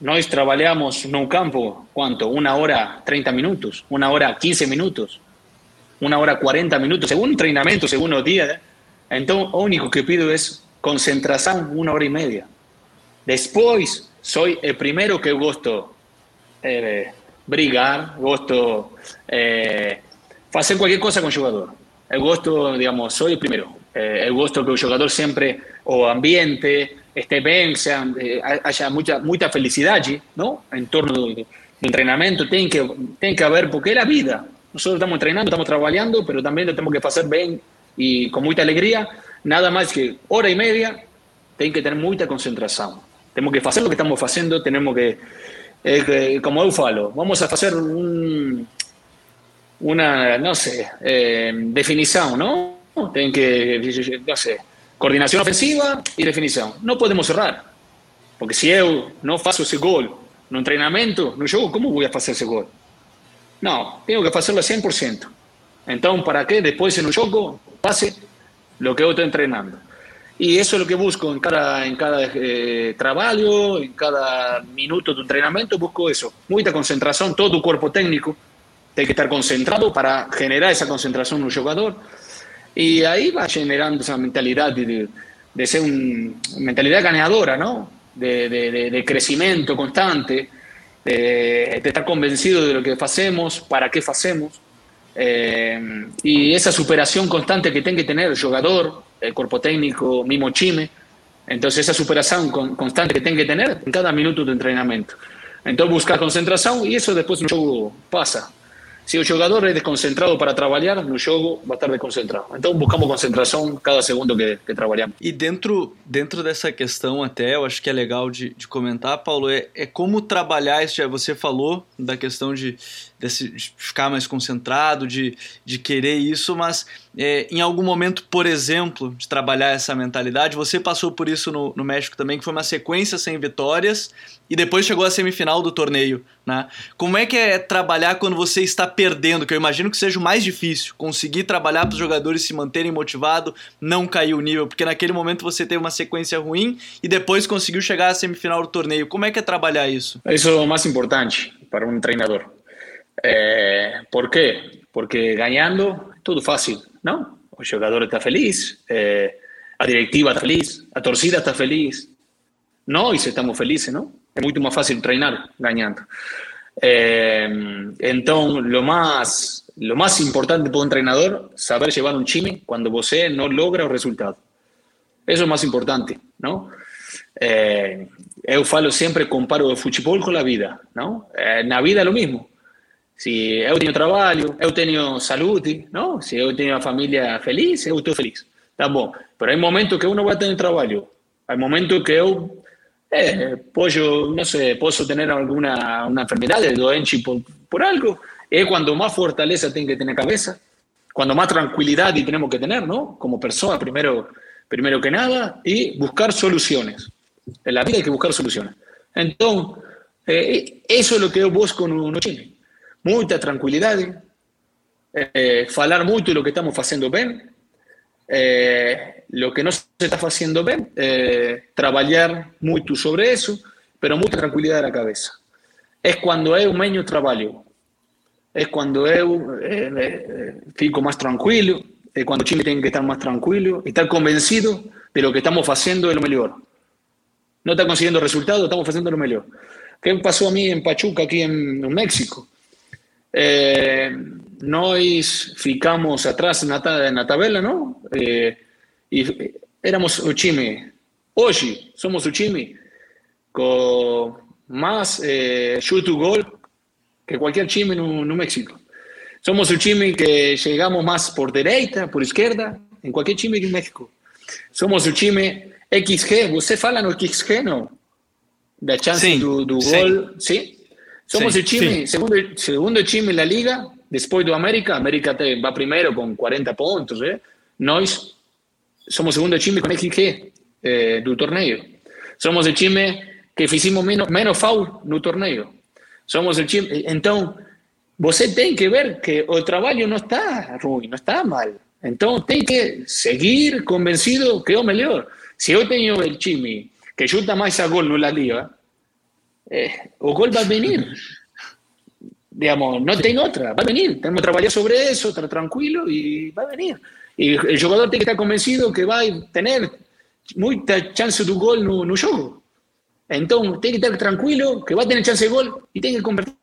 nós trabalhamos no campo, quanto? Uma hora 30 minutos, uma hora 15 minutos, uma hora 40 minutos, segundo o treinamento, segundo o dia. Então, o único que pido é concentración una hora y media. Después, soy el primero que gusto eh, brigar, gusto eh, cualquier cosa con el jugador. El gusto, digamos, soy el primero. Eh, el gusto que el jugador siempre, o ambiente, esté bien, sea, eh, haya mucha, mucha felicidad allí, ¿no? En torno del entrenamiento, tiene que, tiene que haber, porque es la vida. Nosotros estamos entrenando, estamos trabajando, pero también lo tenemos que hacer bien y con mucha alegría nada más que hora y media, tem que tener mucha concentración. Tenemos que hacer lo que estamos haciendo, tenemos que, eh, como eu falo, vamos a hacer un, una, no sé, eh, ¿no? Tienen que, no sé, coordinación ofensiva y definición. No podemos cerrar, porque si yo no faço ese gol no entrenamiento, no juego, ¿cómo voy a hacer ese gol? No, tengo que al 100%. Entonces, ¿para qué después en un juego pase lo que estoy entrenando. Y eso es lo que busco en cada, en cada eh, trabajo, en cada minuto de entrenamiento, busco eso. Mucha concentración, todo tu cuerpo técnico tiene que estar concentrado para generar esa concentración en un jugador. Y ahí va generando esa mentalidad de, de ser una mentalidad ganadora, ¿no? De, de, de crecimiento constante, de, estar convencido de lo que hacemos, para qué hacemos. Eh, y esa superación constante que tiene que tener el jugador, el cuerpo técnico, mismo Chime. Entonces, esa superación constante que tiene que tener en cada minuto de entrenamiento. Entonces, buscar concentración y eso después no juego pasa. Si el jugador es desconcentrado para trabalhar, no jogo vai estar desconcentrado. Então buscamos concentração cada segundo que, que trabalhamos. E dentro, dentro dessa questão até, eu acho que é legal de, de comentar, Paulo, é, é como trabalhar isso. Você falou da questão de, de ficar mais concentrado, de, de querer isso, mas é, em algum momento, por exemplo, de trabalhar essa mentalidade, você passou por isso no, no México também, que foi uma sequência sem vitórias e depois chegou à semifinal do torneio, né? Como é que é trabalhar quando você está perdendo? Que eu imagino que seja o mais difícil, conseguir trabalhar para os jogadores se manterem motivados, não cair o nível, porque naquele momento você teve uma sequência ruim e depois conseguiu chegar à semifinal do torneio. Como é que é trabalhar isso? Isso é o mais importante para um treinador. É, por quê? Porque ganhando é tudo fácil, não? O jogador está feliz, é, a diretiva está feliz, a torcida está feliz, nós estamos felizes, não? es mucho más fácil treinar ganando. Eh, entonces, lo más, lo más importante para un entrenador, saber llevar un chime cuando você no logra el resultado. Eso es más importante, ¿no? Eh, eu falo siempre, comparo el fútbol con la vida, ¿no? Eh, la vida es lo mismo. Si eu tenho trabalho, eu tenho saúde, ¿no? Si eu tenho a familia feliz, eu estou feliz. Tá bom. Pero hay momentos que uno va a tener trabajo. Hay momentos que eu eh, pollo, no sé, puedo tener alguna una enfermedad de doenchi por, por algo. Es cuando más fortaleza tiene que tener cabeza, cuando más tranquilidad y tenemos que tener, ¿no? Como persona, primero, primero que nada, y buscar soluciones. En la vida hay que buscar soluciones. Entonces, eh, eso es lo que yo busco en chile. Mucha tranquilidad, eh, falar mucho de lo que estamos haciendo bien, eh, lo que no se está haciendo bien, eh, trabajar mucho sobre eso, pero mucha tranquilidad de la cabeza. Es cuando eu menos trabajo, es cuando eu eh, eh, fico más tranquilo, es cuando Chile tiene que estar más tranquilo, estar convencido de lo que estamos haciendo es lo mejor. No está consiguiendo resultados, estamos haciendo lo mejor. ¿Qué pasó a mí en Pachuca, aquí en, en México? Eh, nós ficamos atrás na, na tabela, não? E, e éramos o time. Hoje somos o time com mais eh, chute gol que qualquer time no, no México. Somos o time que chegamos mais por direita, por esquerda, em qualquer time do México. Somos o time XG. Você fala no XG, não? Da chance sim, do, do gol, sim? Somos sim, o time, segundo, segundo time na liga, Después de América, América va primero con 40 puntos. ¿eh? Nós somos segundo time con XG eh, del torneo. Somos el time que hicimos menos, menos foul no torneo. Somos el time. Entonces, você tem que ver que el trabajo no está ruim, no está mal. Entonces, tem que seguir convencido que es mejor. Si yo tengo el time que chuta más a gol no la liga, eh, o gol va a venir digamos, no tengo otra, va a venir, tenemos que trabajar sobre eso, estar tranquilo y va a venir. Y el jugador tiene que estar convencido que va a tener mucha chance de gol no, no juego. Entonces, tiene que estar tranquilo, que va a tener chance de gol y tiene que convertir.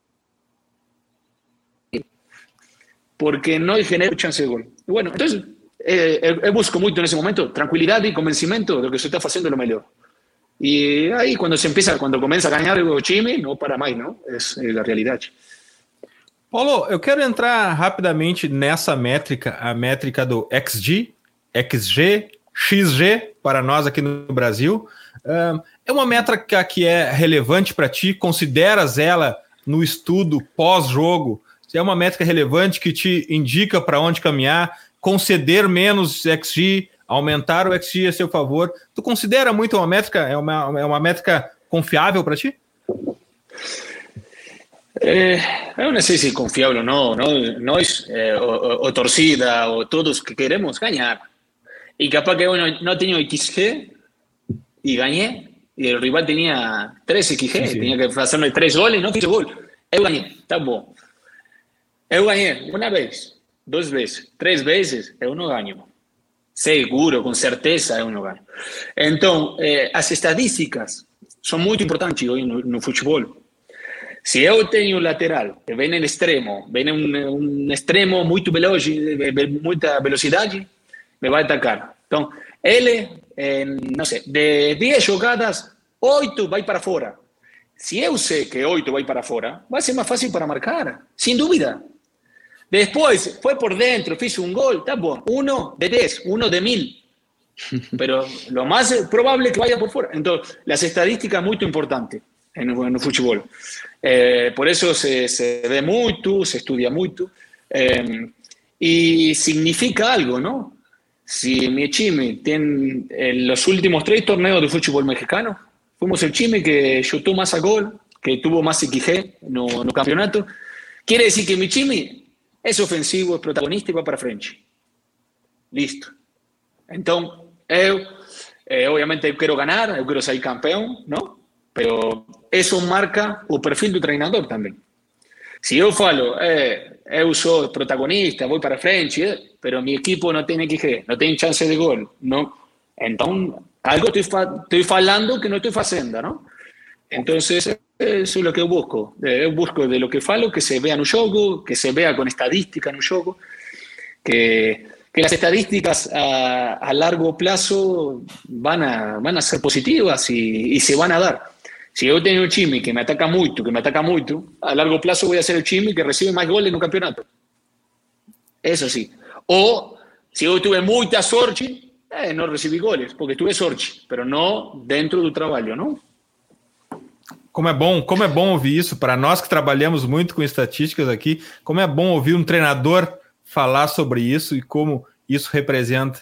Porque no hay genera chance de gol. Y bueno, entonces, eh, eh, busco mucho en ese momento tranquilidad y convencimiento de que se está haciendo lo mejor. Y ahí cuando se empieza, cuando comienza a ganar el chime, no para más, ¿no? Es, es la realidad. Paulo, eu quero entrar rapidamente nessa métrica, a métrica do XG, XG, XG para nós aqui no Brasil. É uma métrica que é relevante para ti? Consideras ela no estudo pós-jogo? É uma métrica relevante que te indica para onde caminhar, conceder menos XG, aumentar o XG a seu favor. Tu considera muito uma métrica, é uma, é uma métrica confiável para ti? Eh, eu não sei se confiável ou não. Nós, eh, o, o, torcida, ou todos que queremos ganhar. E capaz que eu não, não tenho XG e ganhei. E o rival tinha 3 XG, tinha que fazer 3 goles e não fiz gol. Eu ganhei, tá bom. Eu ganhei uma vez, duas vezes, três vezes, eu não ganho. Seguro, con certeza, eu no gano. Entonces, eh, as estadísticas son muy importantes hoy en el fútbol. Si yo tengo un lateral que en el extremo, viene un, un extremo muy veloz, mucha velocidad, me va a atacar. Entonces, él, no sé, de 10 jugadas, 8 va para afuera. Si yo sé que 8 va para afuera, va a ser más fácil para marcar, sin duda. Después, fue por dentro, hizo un gol, está bueno. Uno de 10, uno de 1000. Pero lo más probable es que vaya por fuera. Entonces, las estadísticas muy importantes en, en el fútbol. Eh, por eso se, se, ve mucho, se estudia mucho. Eh, y significa algo, ¿no? Si mi Chime tiene en los últimos tres torneos de fútbol mexicano, fuimos el Chime que chutó más a gol, que tuvo más XG no, no campeonato. Quiere decir que mi Chime es ofensivo, es protagonista y va para frente. Listo. Entonces, yo, eh, obviamente yo quiero ganar, yo quiero ser campeón, ¿no? Pero eso marca o perfil do treinador también. Si yo falo, eh, eu protagonista, voy para frente, eh, pero mi equipo no tiene XG, no tiene chance de gol, no, entonces algo estoy, estoy falando que no estoy haciendo, ¿no? Entonces, eso es lo que busco. Eh, busco de lo que falo que se vea en un juego, que se vea con estadística en un juego, que, que las estadísticas a, largo plazo van a, van a ser positivas y, se van a dar. Si yo tengo un chimi que me ataca mucho, que me ataca mucho, a largo plazo voy a ser el chimi que recibe más goles en un campeonato. Eso sí. O si yo tuve mucha sorte, eh, no recibí goles, porque tuve sorte, pero no dentro do trabalho, não? Como é bom, como é bom ouvir isso para nós que trabalhamos muito com estatísticas aqui, como é bom ouvir um treinador falar sobre isso e como isso representa.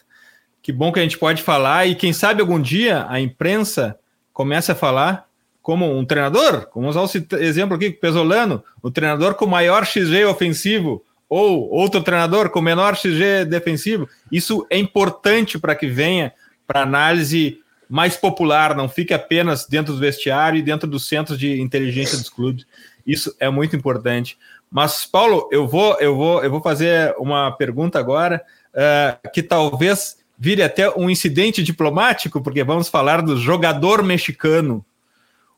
Que bom que a gente pode falar e quem sabe algum dia a imprensa comece a falar como um treinador, vamos usar o exemplo aqui, Pesolano, o treinador com maior XG ofensivo, ou outro treinador com menor XG defensivo. Isso é importante para que venha para análise mais popular, não fique apenas dentro do vestiário e dentro dos centros de inteligência dos clubes. Isso é muito importante. Mas, Paulo, eu vou, eu vou, eu vou fazer uma pergunta agora uh, que talvez vire até um incidente diplomático, porque vamos falar do jogador mexicano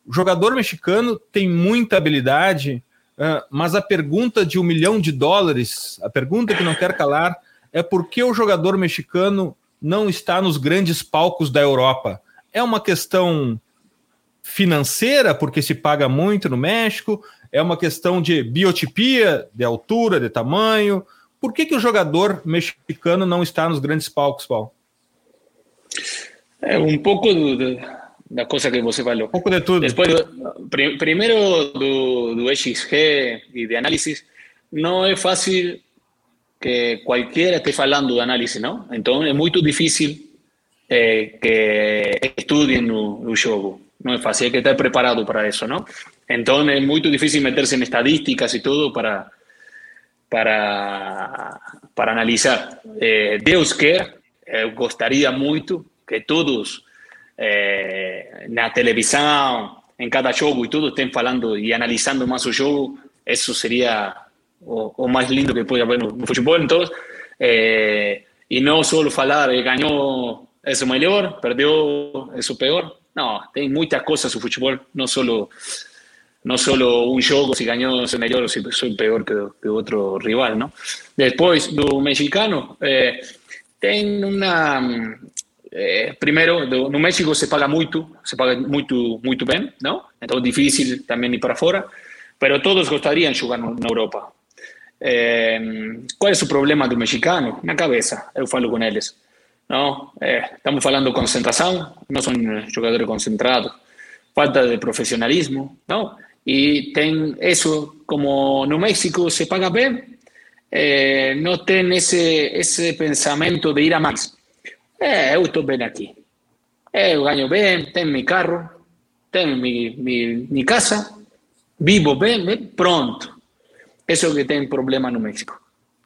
o jogador mexicano tem muita habilidade, uh, mas a pergunta de um milhão de dólares, a pergunta que não quer calar, é por que o jogador mexicano não está nos grandes palcos da Europa? É uma questão financeira, porque se paga muito no México, é uma questão de biotipia, de altura, de tamanho. Por que, que o jogador mexicano não está nos grandes palcos, Paulo? É um pouco de, la cosa que você falou. Un poco de todo. Después, pr primero do, do XG y de análisis, no es fácil que cualquiera esté falando de análisis, ¿no? Entonces es muy difícil eh, que estudien un juego. No es fácil, hay que estar preparado para eso, ¿no? Entonces es muy difícil meterse en estadísticas y todo para, para, para analizar. Eh, Deus quer, eh, gostaria muito que todos eh, na televisão, em cada jogo e tudo, estén falando e analisando mais o jogo, isso seria o, o lindo que pode haver no, no futebol. Então, eh, e não só falar, eh, ganhou é o melhor, perdeu é o pior. Não, tem muitas coisas no futebol, não só no solo un juego, si ganó es mejor o si soy peor que, que, otro rival, ¿no? Después, do mexicano, eh, una, eh, primeiro, no México se paga muito, se paga muito bem, não? Então, difícil também ir para fora, mas todos gostariam de jogar na Europa. Eh, qual é problema do mexicano? Na cabeça, eu falo com eles. Não? Eh, estamos falando concentração, não são jogadores concentrados, falta de profissionalismo, não? E tem isso, como no México se paga bem, eh, não tem esse, esse de ir a mais. Eh, eu estou bem aqui. Eu ganho bem, carro, tenho minha, minha, minha casa, vivo bem, bem, pronto. Isso é o que tem problema no México.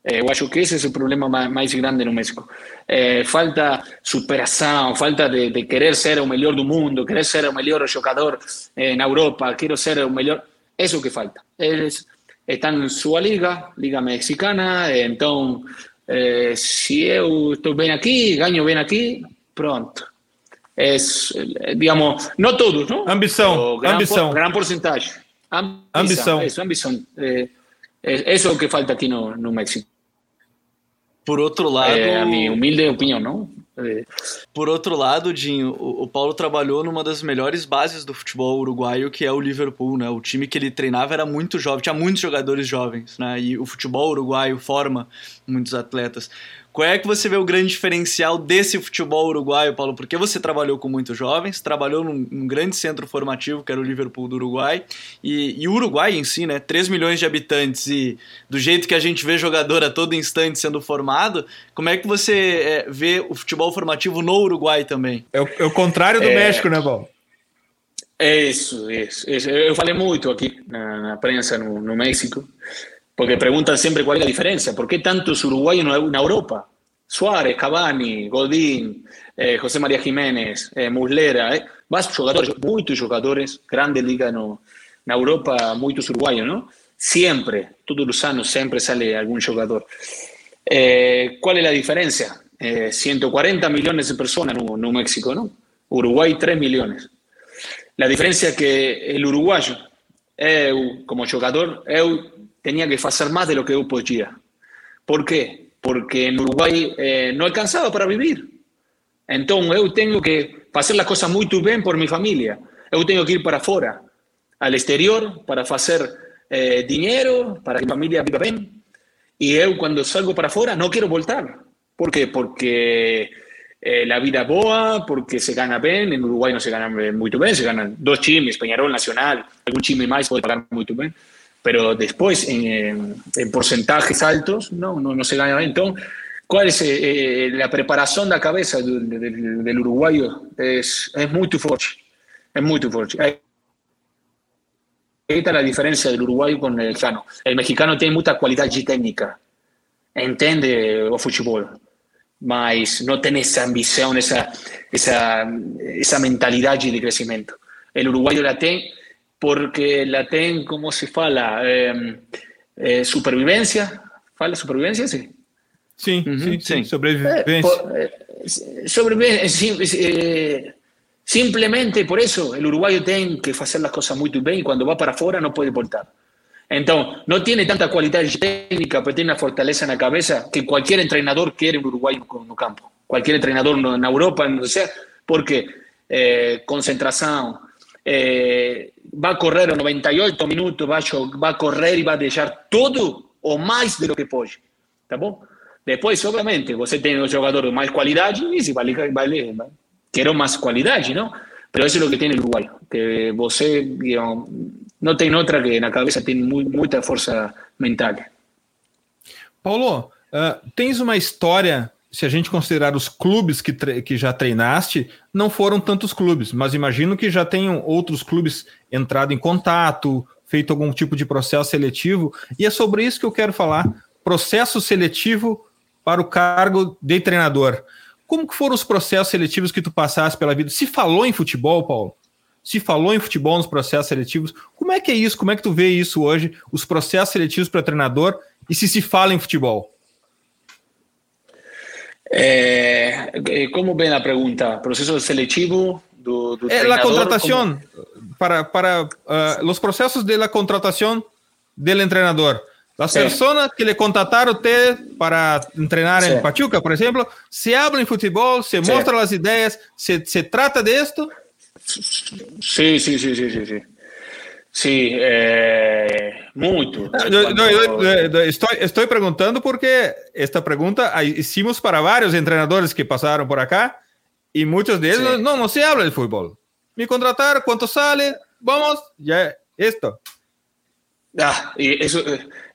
Eh, eu acho que esse é o problema mais, grande no México. Eh, falta superação, falta de, de, querer ser o melhor do mundo, querer ser o melhor jogador eh, na Europa, quero ser o melhor. Isso é que falta. Eles estão em sua liga, liga mexicana, então eh, se eu estou bem aqui, ganho bem aqui, pronto. É, digamos, não todos, não? Ambição, gran, ambição. Gran porcentagem. Ambição. Ambição. Isso, ambição. É, é o que falta aqui no, no México. Por outro lado. É a minha humilde opinião, não? É. Por outro lado, Dinho, o, Paulo trabalhou numa das melhores bases do futebol uruguaio, que é o Liverpool, né? O time que ele treinava era muito jovem, tinha muitos jogadores jovens, né? E o futebol uruguaio forma muitos atletas. Qual é que você vê o grande diferencial desse futebol uruguaio, Paulo? Porque você trabalhou com muitos jovens, trabalhou num, num grande centro formativo, que era o Liverpool do Uruguai, e, e, o Uruguai em si, né? 3 milhões de habitantes e do jeito que a gente vê jogador a todo instante sendo formado, como é que você é, vê o futebol formativo no Uruguai também? É o, é o contrário do é... México, né, Paulo? Isso, isso, isso. Eu falei muito aqui na, na prensa no, no México porque preguntan siempre cuál es la diferencia. ¿Por qué tantos uruguayos en Europa? Suárez, Cavani, Godín, eh, José María Jiménez, eh, Muslera, eh. Vas jugadores, muchos jugadores, grande liga en Europa, muchos uruguayos, ¿no? Siempre, todos los años, siempre sale algún jugador. Eh, ¿Cuál es la diferencia? 140 millones de personas en, en México, ¿no? Uruguay 3 millones. La diferencia es que el uruguayo, como jugador, tenía que hacer más de lo que yo podía. Por qué? Porque en Uruguay eh, no alcanzaba para vivir. Entonces, yo tengo que hacer las cosas muy bien por mi familia. Yo tengo que ir para afuera, al exterior, para hacer eh, para que mi familia viva bien. Y yo cuando salgo para afuera no quiero voltar. ¿Por qué? Porque eh, la vida boa, porque se gana bien. En Uruguay no se gana muy bien, se ganan dos chimes, Peñarol Nacional, algún chime más puede pagar muy bien pero después en, en porcentajes altos no, no, no, se gana. Entonces, ¿cuál es eh, la preparación de la cabeza del, del, del uruguayo? Es, es, muy fuerte, es muy fuerte. Ahí está la diferencia del uruguayo con el mexicano. El mexicano tiene mucha cualidad técnica, entiende el fútbol, mas no tiene esa ambición, esa, esa, esa mentalidad de crecimiento. El uruguayo la tiene porque la ten, ¿cómo se fala? Eh, eh, supervivencia, fala supervivencia, sí. Sí, uh -huh, sí, sí, sobrevivencia. Sobrevivencia simplemente por eso el uruguayo tiene que hacer las cosas muy bien y cuando va para afuera no puede voltar. Entonces, no tiene tanta cualidad técnica, pero tiene una fortaleza en la cabeza que cualquier entrenador quiere un uruguayo en el campo. Cualquier entrenador en Europa, no sé, porque eh, concentración, eh, va a correr 98 minutos, va a, va a correr y va a dejar todo o más de lo que puede. ¿Tá bom? Depois, obviamente, você tem um jogador de mais qualidade e se vale, vale, quero mais qualidade, não? Pero isso é o que tem o Uruguai, que você não tem outra que na cabeça tem muita força mental. Paulo, uh, tens uma história se a gente considerar os clubes que, que já treinaste, não foram tantos clubes, mas imagino que já tenham outros clubes entrado em contato, feito algum tipo de processo seletivo, e é sobre isso que eu quero falar. Processo seletivo para o cargo de treinador. Como que foram os processos seletivos que tu passaste pela vida? Se falou em futebol, Paulo? Se falou em futebol nos processos seletivos? Como é que é isso? Como é que tu vê isso hoje? Os processos seletivos para treinador e se se fala em futebol? Eh, ¿Cómo ven la pregunta? ¿Proceso selectivo? Do, do eh, la contratación, para, para uh, los procesos de la contratación del entrenador. Las sí. personas que le contrataron usted para entrenar sí. en Pachuca, por ejemplo, se habla en fútbol, se sí. muestran las ideas, se, se trata de esto. Sí, sí, sí, sí, sí. Sí. Sí, eh, muito. Estou, estou perguntando porque esta pergunta hicimos para vários treinadores que passaram por acá e muitos deles sí. não, não se habla de futebol. Me contratar, quanto sale, vamos, já esto. Ah, e isso,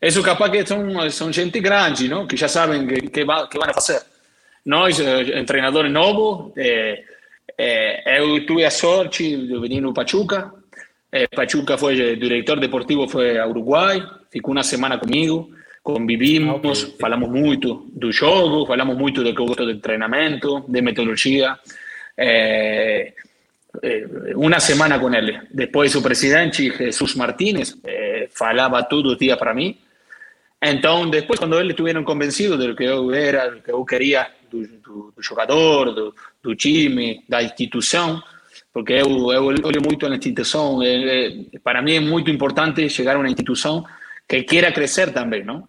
isso capaz que são, são gente grande, não? que já sabem que, que, va, que vão fazer. Nós, eh, treinadores novos, eh, eh, eu tive a sorte de vir no Pachuca, eh, Pachuca fue director deportivo, fue a Uruguay, ficó una semana conmigo. convivimos, ah, okay. falamos muito do jogo, falamos muito do que eu gosto de treinamento, de metodologia. Eh, eh, una semana con él. Después su presidente, Jesús Martínez, eh, falaba todo el día para mí. Entonces, después cuando él estuvieron convencido de lo que yo era, lo que yo quería do, do, do jogador, do, do, time, da instituição, porque eu, eu olho muito na instituição. Para mim é muito importante chegar a uma instituição que queira crescer também, não?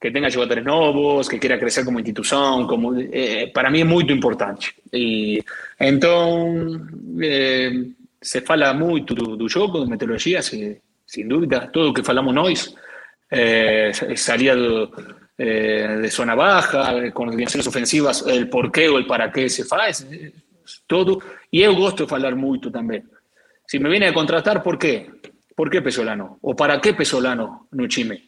Que tenha jogadores novos, que queira crescer como instituição, como é, para mim é muito importante. E então é, se fala muito do, do jogo, de metodologia, se, sem dúvida, tudo o que falamos nós é, saía do eh, de zona baja, con organizaciones ofensivas, el por qué o el para qué se hace, todo. Y eu gosto de hablar mucho también. Si me viene a contratar, ¿por qué? ¿Por qué Pesolano? ¿O para qué Pesolano no chime?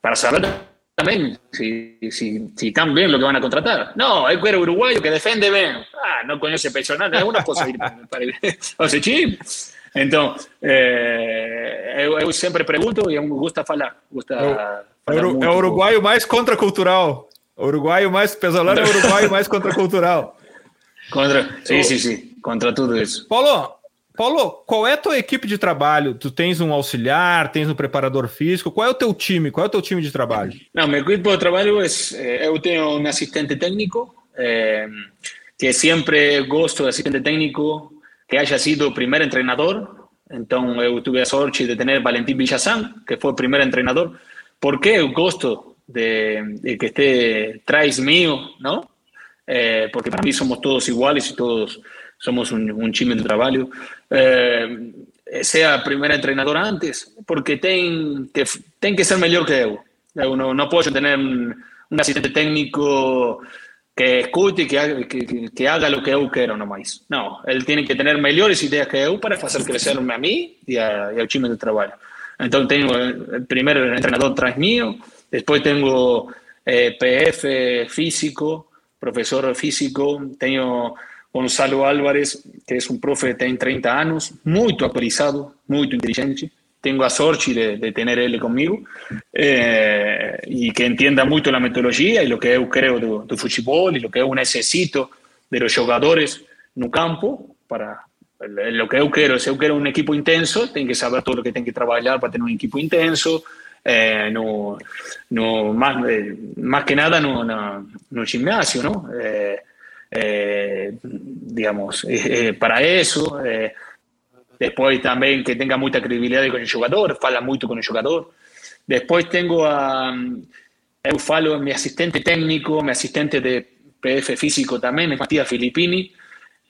Para saber también si, si, si tan lo que van a contratar. No, hay cuero uruguayo que defiende bien. Ah, no conoce Pesolano, algunas cosas para, o sea, chim. Entonces, eh, yo, siempre pregunto y me gusta hablar. Gusta É é o uruguaio mais contracultural. O uruguaio mais pesolano é o uruguaio mais contracultural. Contra, sim, sim, sim. Contra tudo isso. Paulo, Paulo, qual é a tua equipe de trabalho? Tu tens um auxiliar, tens um preparador físico? Qual é o teu time? Qual é o teu time de trabalho? Não, meu equipe de trabalho é, eu tenho um assistente técnico é, que sempre gosto de assistente técnico que haya sido o primeiro treinador. Então eu tive a sorte de ter Valentim Villazán, que foi o primeiro treinador. ¿Por qué el costo de, que esté Traes mío, no? Eh, porque para mí somos todos iguales y todos somos un, un de trabajo. Eh, sea primer entrenador antes, porque ten que, ten que ser mejor que yo. No, no puedo tener un, asistente técnico que escute y que, que, que, haga lo que yo quiero nomás. No, él tiene que tener mejores ideas que yo para hacer crecerme a mí y, a, y al chime de trabajo. Entonces tengo el primer entrenador tras mío, después tengo eh, PF físico, profesor físico, tengo Gonzalo Álvarez, que es un profe que tiene 30 años, muy actualizado, muy inteligente. Tengo a Sorchi de, de tener él conmigo eh, que entienda mucho la metodología y lo que yo creo del fútbol y lo que yo necesito de los jugadores en un campo para, lo que yo quiero, si yo quiero un equipo intenso, tengo que saber todo lo que tengo que trabajar para tener un equipo intenso. Eh, no, no, más, eh, más que nada no, no gimnasio, ¿no? Eh, digamos, para eso. después también que tenga mucha credibilidad con el jugador, fala mucho con el jugador. Después tengo a, eu falo mi asistente técnico, mi asistente de PF físico también, es Matías Filippini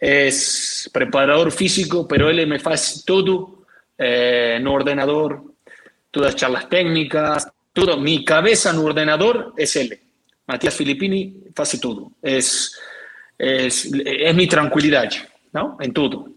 es preparador físico, pero él me hace todo eh, no ordenador, todas las charlas técnicas, todo. Mi cabeza no ordenador es él. Matías Filippini hace todo. Es, es, es mi tranquilidad, ¿no? En todo.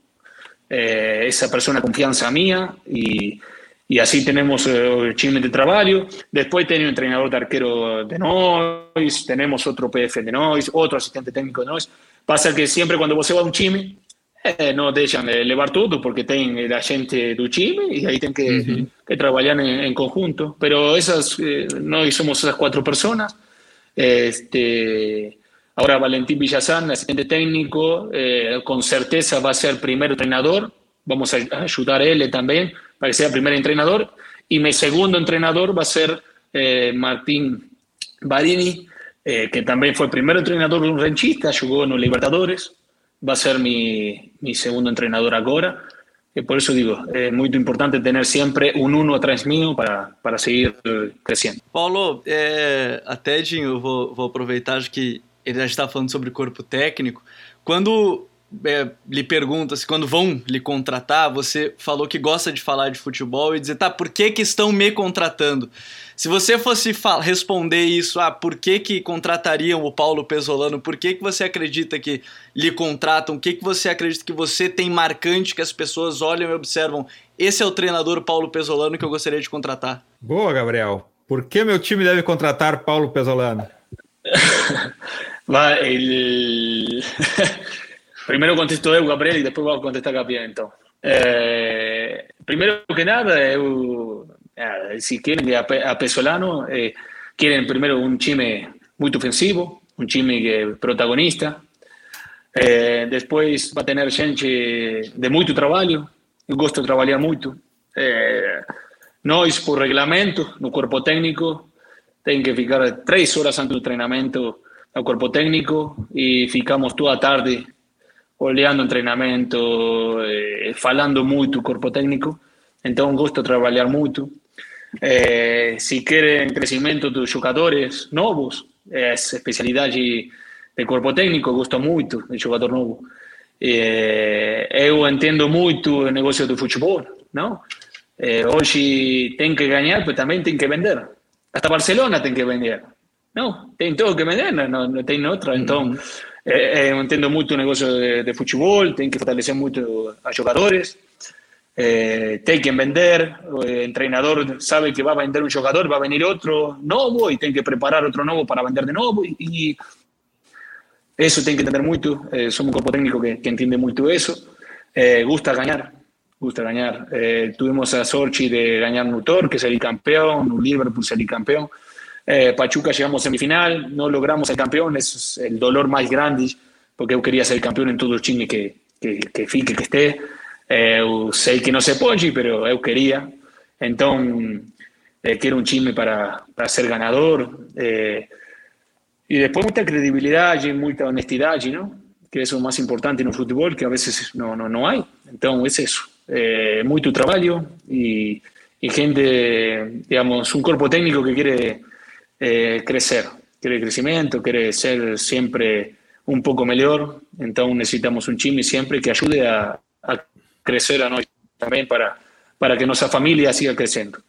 Eh, esa persona confianza mía y, y así tenemos eh, el chisme de trabajo. Después un entrenador de arquero de Noise, tenemos otro PF de Noise, otro asistente técnico de Noise. Pasa que siempre cuando você va a un time, eh, no dejan de elevar todo porque tienen la gente del time y ahí tienen que, uh -huh. que trabajar en, en, conjunto. Pero esas, eh, no somos esas cuatro personas. Este, ahora Valentín Villazán, asistente técnico, eh, con certeza va a ser primer entrenador. Vamos a ayudar a él también para que sea primer entrenador. Y mi segundo entrenador va a ser eh, Martín Barini, eh, que también fue el primer entrenador de un ranchista, jugó en los Libertadores, va a ser mi, mi segundo entrenador ahora. Y por eso digo, es muy importante tener siempre un uno atrás mío para, para seguir crescendo. Paulo, é, até, eu vou, vou aproveitar que ele já está falando sobre corpo técnico. Quando é, lhe pergunta se quando vão lhe contratar, você falou que gosta de falar de futebol e dizer, tá, por que que estão me contratando? Se você fosse responder isso, ah, por que que contratariam o Paulo Pesolano, por que que você acredita que lhe contratam, o que que você acredita que você tem marcante que as pessoas olham e observam, esse é o treinador Paulo Pesolano que eu gostaria de contratar? Boa, Gabriel. Por que meu time deve contratar Paulo Pesolano? Vai, ele... Primero contesto eu, Gabriel, y después voy a contestar Gabriel, entonces. Eh, primero que nada, eu, si quieren, a, Pesolano, eh, quieren primero un time muy ofensivo, un time que protagonista. Eh, después va a tener gente de mucho trabajo, eu gosto de trabalhar muito. É, nós, por regulamento, no corpo técnico, tem que ficar três horas antes do treinamento no corpo técnico e ficamos toda tarde olhando o treinamento, eh, falando muito o corpo técnico. Então, gosto de trabalhar muito. Eh, querem crescimento dos jogadores novos, é especialidade de corpo técnico, gosto muito de jogador novo. É, eu entendo muito o negócio do futebol, não? É, hoje tem que ganhar, mas também tem que vender. Até Barcelona tem que vender. Não, tem todo que vender, não, não tem outra. Então, é, eu entendo muito o negócio de, de futebol, tem que fortalecer muito a jogadores. Eh, que vender, o treinador sabe que vai vender um jogador, vai venir outro novo e tem que preparar outro novo para vender de novo. E, Eso tiene que entender mucho. Eh, somos un cuerpo técnico que, entiende mucho eso. Eh, gusta ganar. Gusta ganar. Eh, tuvimos a Sorchi de ganar Nutor, que el campeón, un Liverpool el campeón. Pachuca llegamos a semifinal, no logramos el campeón, es el dolor más grande, porque yo quería ser campeón en todo el chingue que, que, que que esté. Sé que no se puede, pero yo quería. Entonces, quiero un chisme para, para ser ganador. Y después mucha credibilidad y mucha honestidad, ¿no? Que es lo más importante en un fútbol, que a veces no, no, no hay. Entonces, es eso. Eh, mucho trabajo y, y, gente, digamos, un cuerpo técnico que quiere eh, crecer, quiere crecimiento, quiere ser siempre un poco mejor. Entonces necesitamos un chimi siempre que ayude a, a crecer a nosotros también para, para que nuestra familia siga creciendo.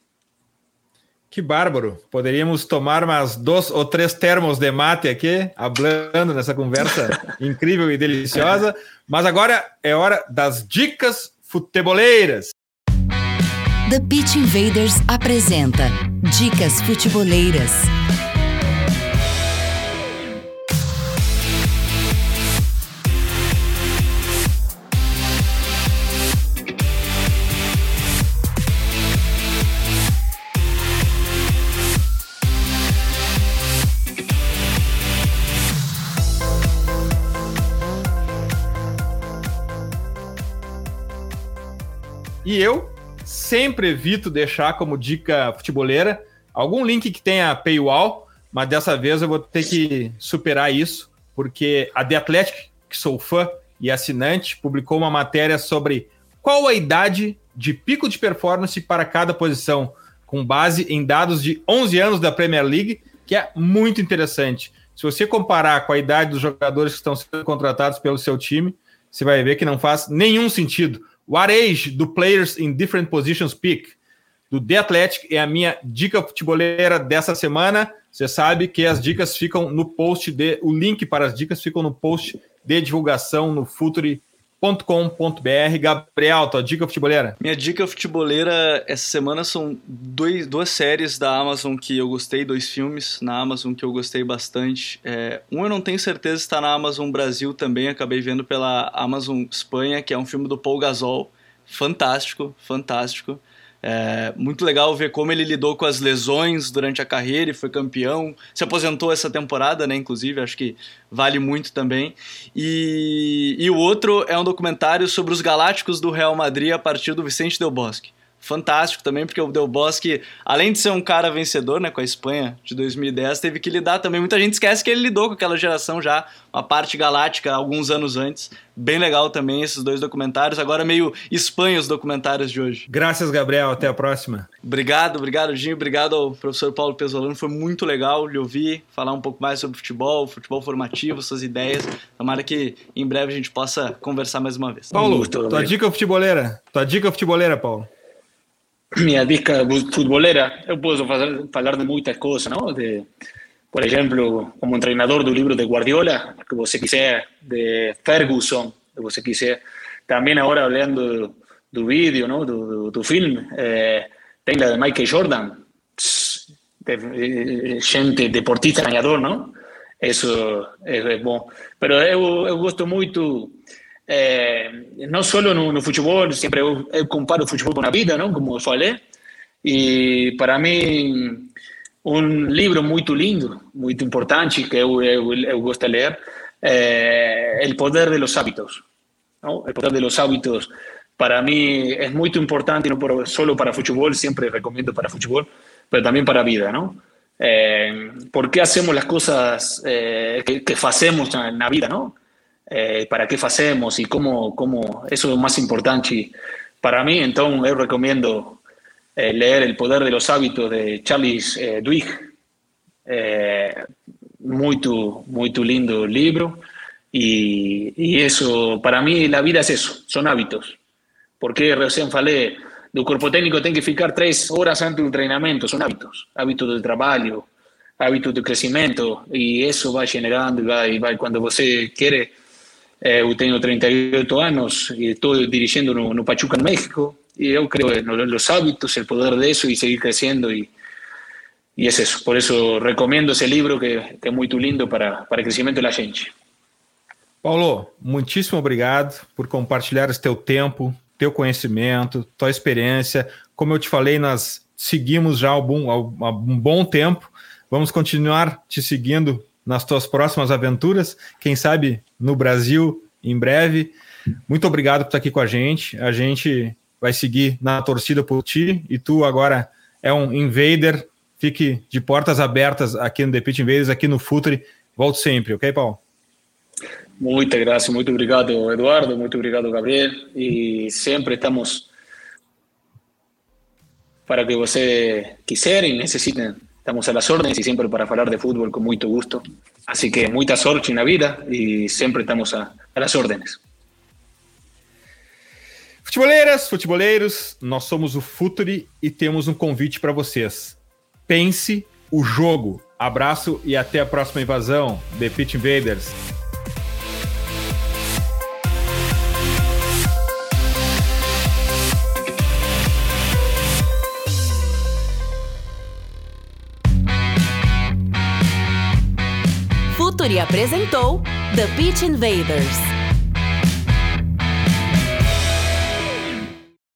Que bárbaro. Poderíamos tomar mais dois ou três termos de mate aqui, hablando nessa conversa incrível e deliciosa. Mas agora é hora das dicas futeboleiras. The Pitch Invaders apresenta Dicas Futeboleiras. E eu sempre evito deixar como dica futeboleira algum link que tenha paywall, mas dessa vez eu vou ter que superar isso, porque a The Athletic, que sou fã e assinante, publicou uma matéria sobre qual a idade de pico de performance para cada posição, com base em dados de 11 anos da Premier League, que é muito interessante. Se você comparar com a idade dos jogadores que estão sendo contratados pelo seu time, você vai ver que não faz nenhum sentido. What age do Players in Different Positions Pick? Do The Athletic é a minha dica futeboleira dessa semana. Você sabe que as dicas ficam no post de. O link para as dicas ficam no post de divulgação no futuri.com.br. Gabriel, tua dica futeboleira? Minha dica futeboleira essa semana são dois, duas séries da Amazon que eu gostei, dois filmes na Amazon que eu gostei bastante. É, um eu não tenho certeza está na Amazon Brasil também, acabei vendo pela Amazon Espanha, que é um filme do Paul Gasol. Fantástico, fantástico. É muito legal ver como ele lidou com as lesões durante a carreira e foi campeão. Se aposentou essa temporada, né? Inclusive, acho que vale muito também. E, e o outro é um documentário sobre os Galácticos do Real Madrid a partir do Vicente Del Bosque fantástico também, porque o Del Bosque, além de ser um cara vencedor, né, com a Espanha de 2010, teve que lidar também. Muita gente esquece que ele lidou com aquela geração já, uma parte galáctica, alguns anos antes. Bem legal também esses dois documentários. Agora meio Espanha os documentários de hoje. Graças, Gabriel. Até a próxima. Obrigado, obrigado, Dinho. Obrigado ao professor Paulo Pesolano. Foi muito legal lhe ouvir falar um pouco mais sobre futebol, futebol formativo, suas ideias. Tomara que em breve a gente possa conversar mais uma vez. Paulo, tua dica futeboleira. Tua dica futeboleira, Paulo. Mi disca futbolera, yo puedo hablar de muchas cosas, ¿no? De, por ejemplo, como entrenador del libro de Guardiola, que vos quiser, de Ferguson, que vos quiser. También ahora hablando del vídeo, ¿no? Tu, tu film, eh, la de Michael Jordan, de, eh, gente deportista ganador, ¿no? Eso es, es bom. Pero yo, yo gosto mucho é, não só no, no, futebol, sempre eu, eu, comparo o futebol com a vida, não? como eu falei, e para mim um livro muito lindo, muito importante, que eu, eu, eu gosto de ler, é El Poder de los Hábitos. ¿no? El Poder de los Hábitos, para mí es muy importante, por, solo para fútbol, siempre recomiendo para fútbol, pero también para vida, ¿no? Eh, ¿Por qué hacemos las cosas eh, que, que hacemos en la vida, ¿no? Eh, ¿Para qué hacemos y cómo, cómo, eso es lo más importante para mí, entonces yo recomiendo eh, leer El poder de los hábitos de Charles eh, Duhigg. Eh, muy, muy lindo libro. Y, y, eso, para mí, la vida es eso, son hábitos. Porque recién falé, el cuerpo técnico tiene que ficar tres horas antes del entrenamiento, son hábitos, hábitos de trabajo, hábitos de crecimiento, y eso va generando, va, y va cuando usted quiere Eh, eu tenho 38 anos e estou dirigindo no, no Pachuca, no México, e eu creo en los hábitos, el poder de eso y seguir creciendo y, y es eso. Por eso recomiendo ese libro que, que é muito lindo para, para o crescimento da gente. Paulo, muitíssimo obrigado por compartilhar esse teu tempo, teu conhecimento, tua experiência. Como eu te falei, nós seguimos já há um bom tempo. Vamos continuar te seguindo nas tuas próximas aventuras, quem sabe no Brasil em breve. Muito obrigado por estar aqui com a gente. A gente vai seguir na torcida por ti e tu agora é um invader. Fique de portas abertas aqui no The Pitch Invaders, aqui no Futre. Volte sempre, ok, Paulo? Muchas gracias, muito obrigado, Eduardo, muito obrigado, Gabriel. E sempre estamos para que você quiser e necessitem Estamos a las órdenes y siempre para hablar de fútbol con mucho gusto. Así que mucha sorte en la vida y siempre estamos a, a las órdenes. Futeboleiras, futeboleiros, nós somos o Futuri e temos um convite para vocês. Pense o jogo. Abraço e até a próxima invasão. The Pitch Invaders. Futuri apresentou The Pitch Invaders.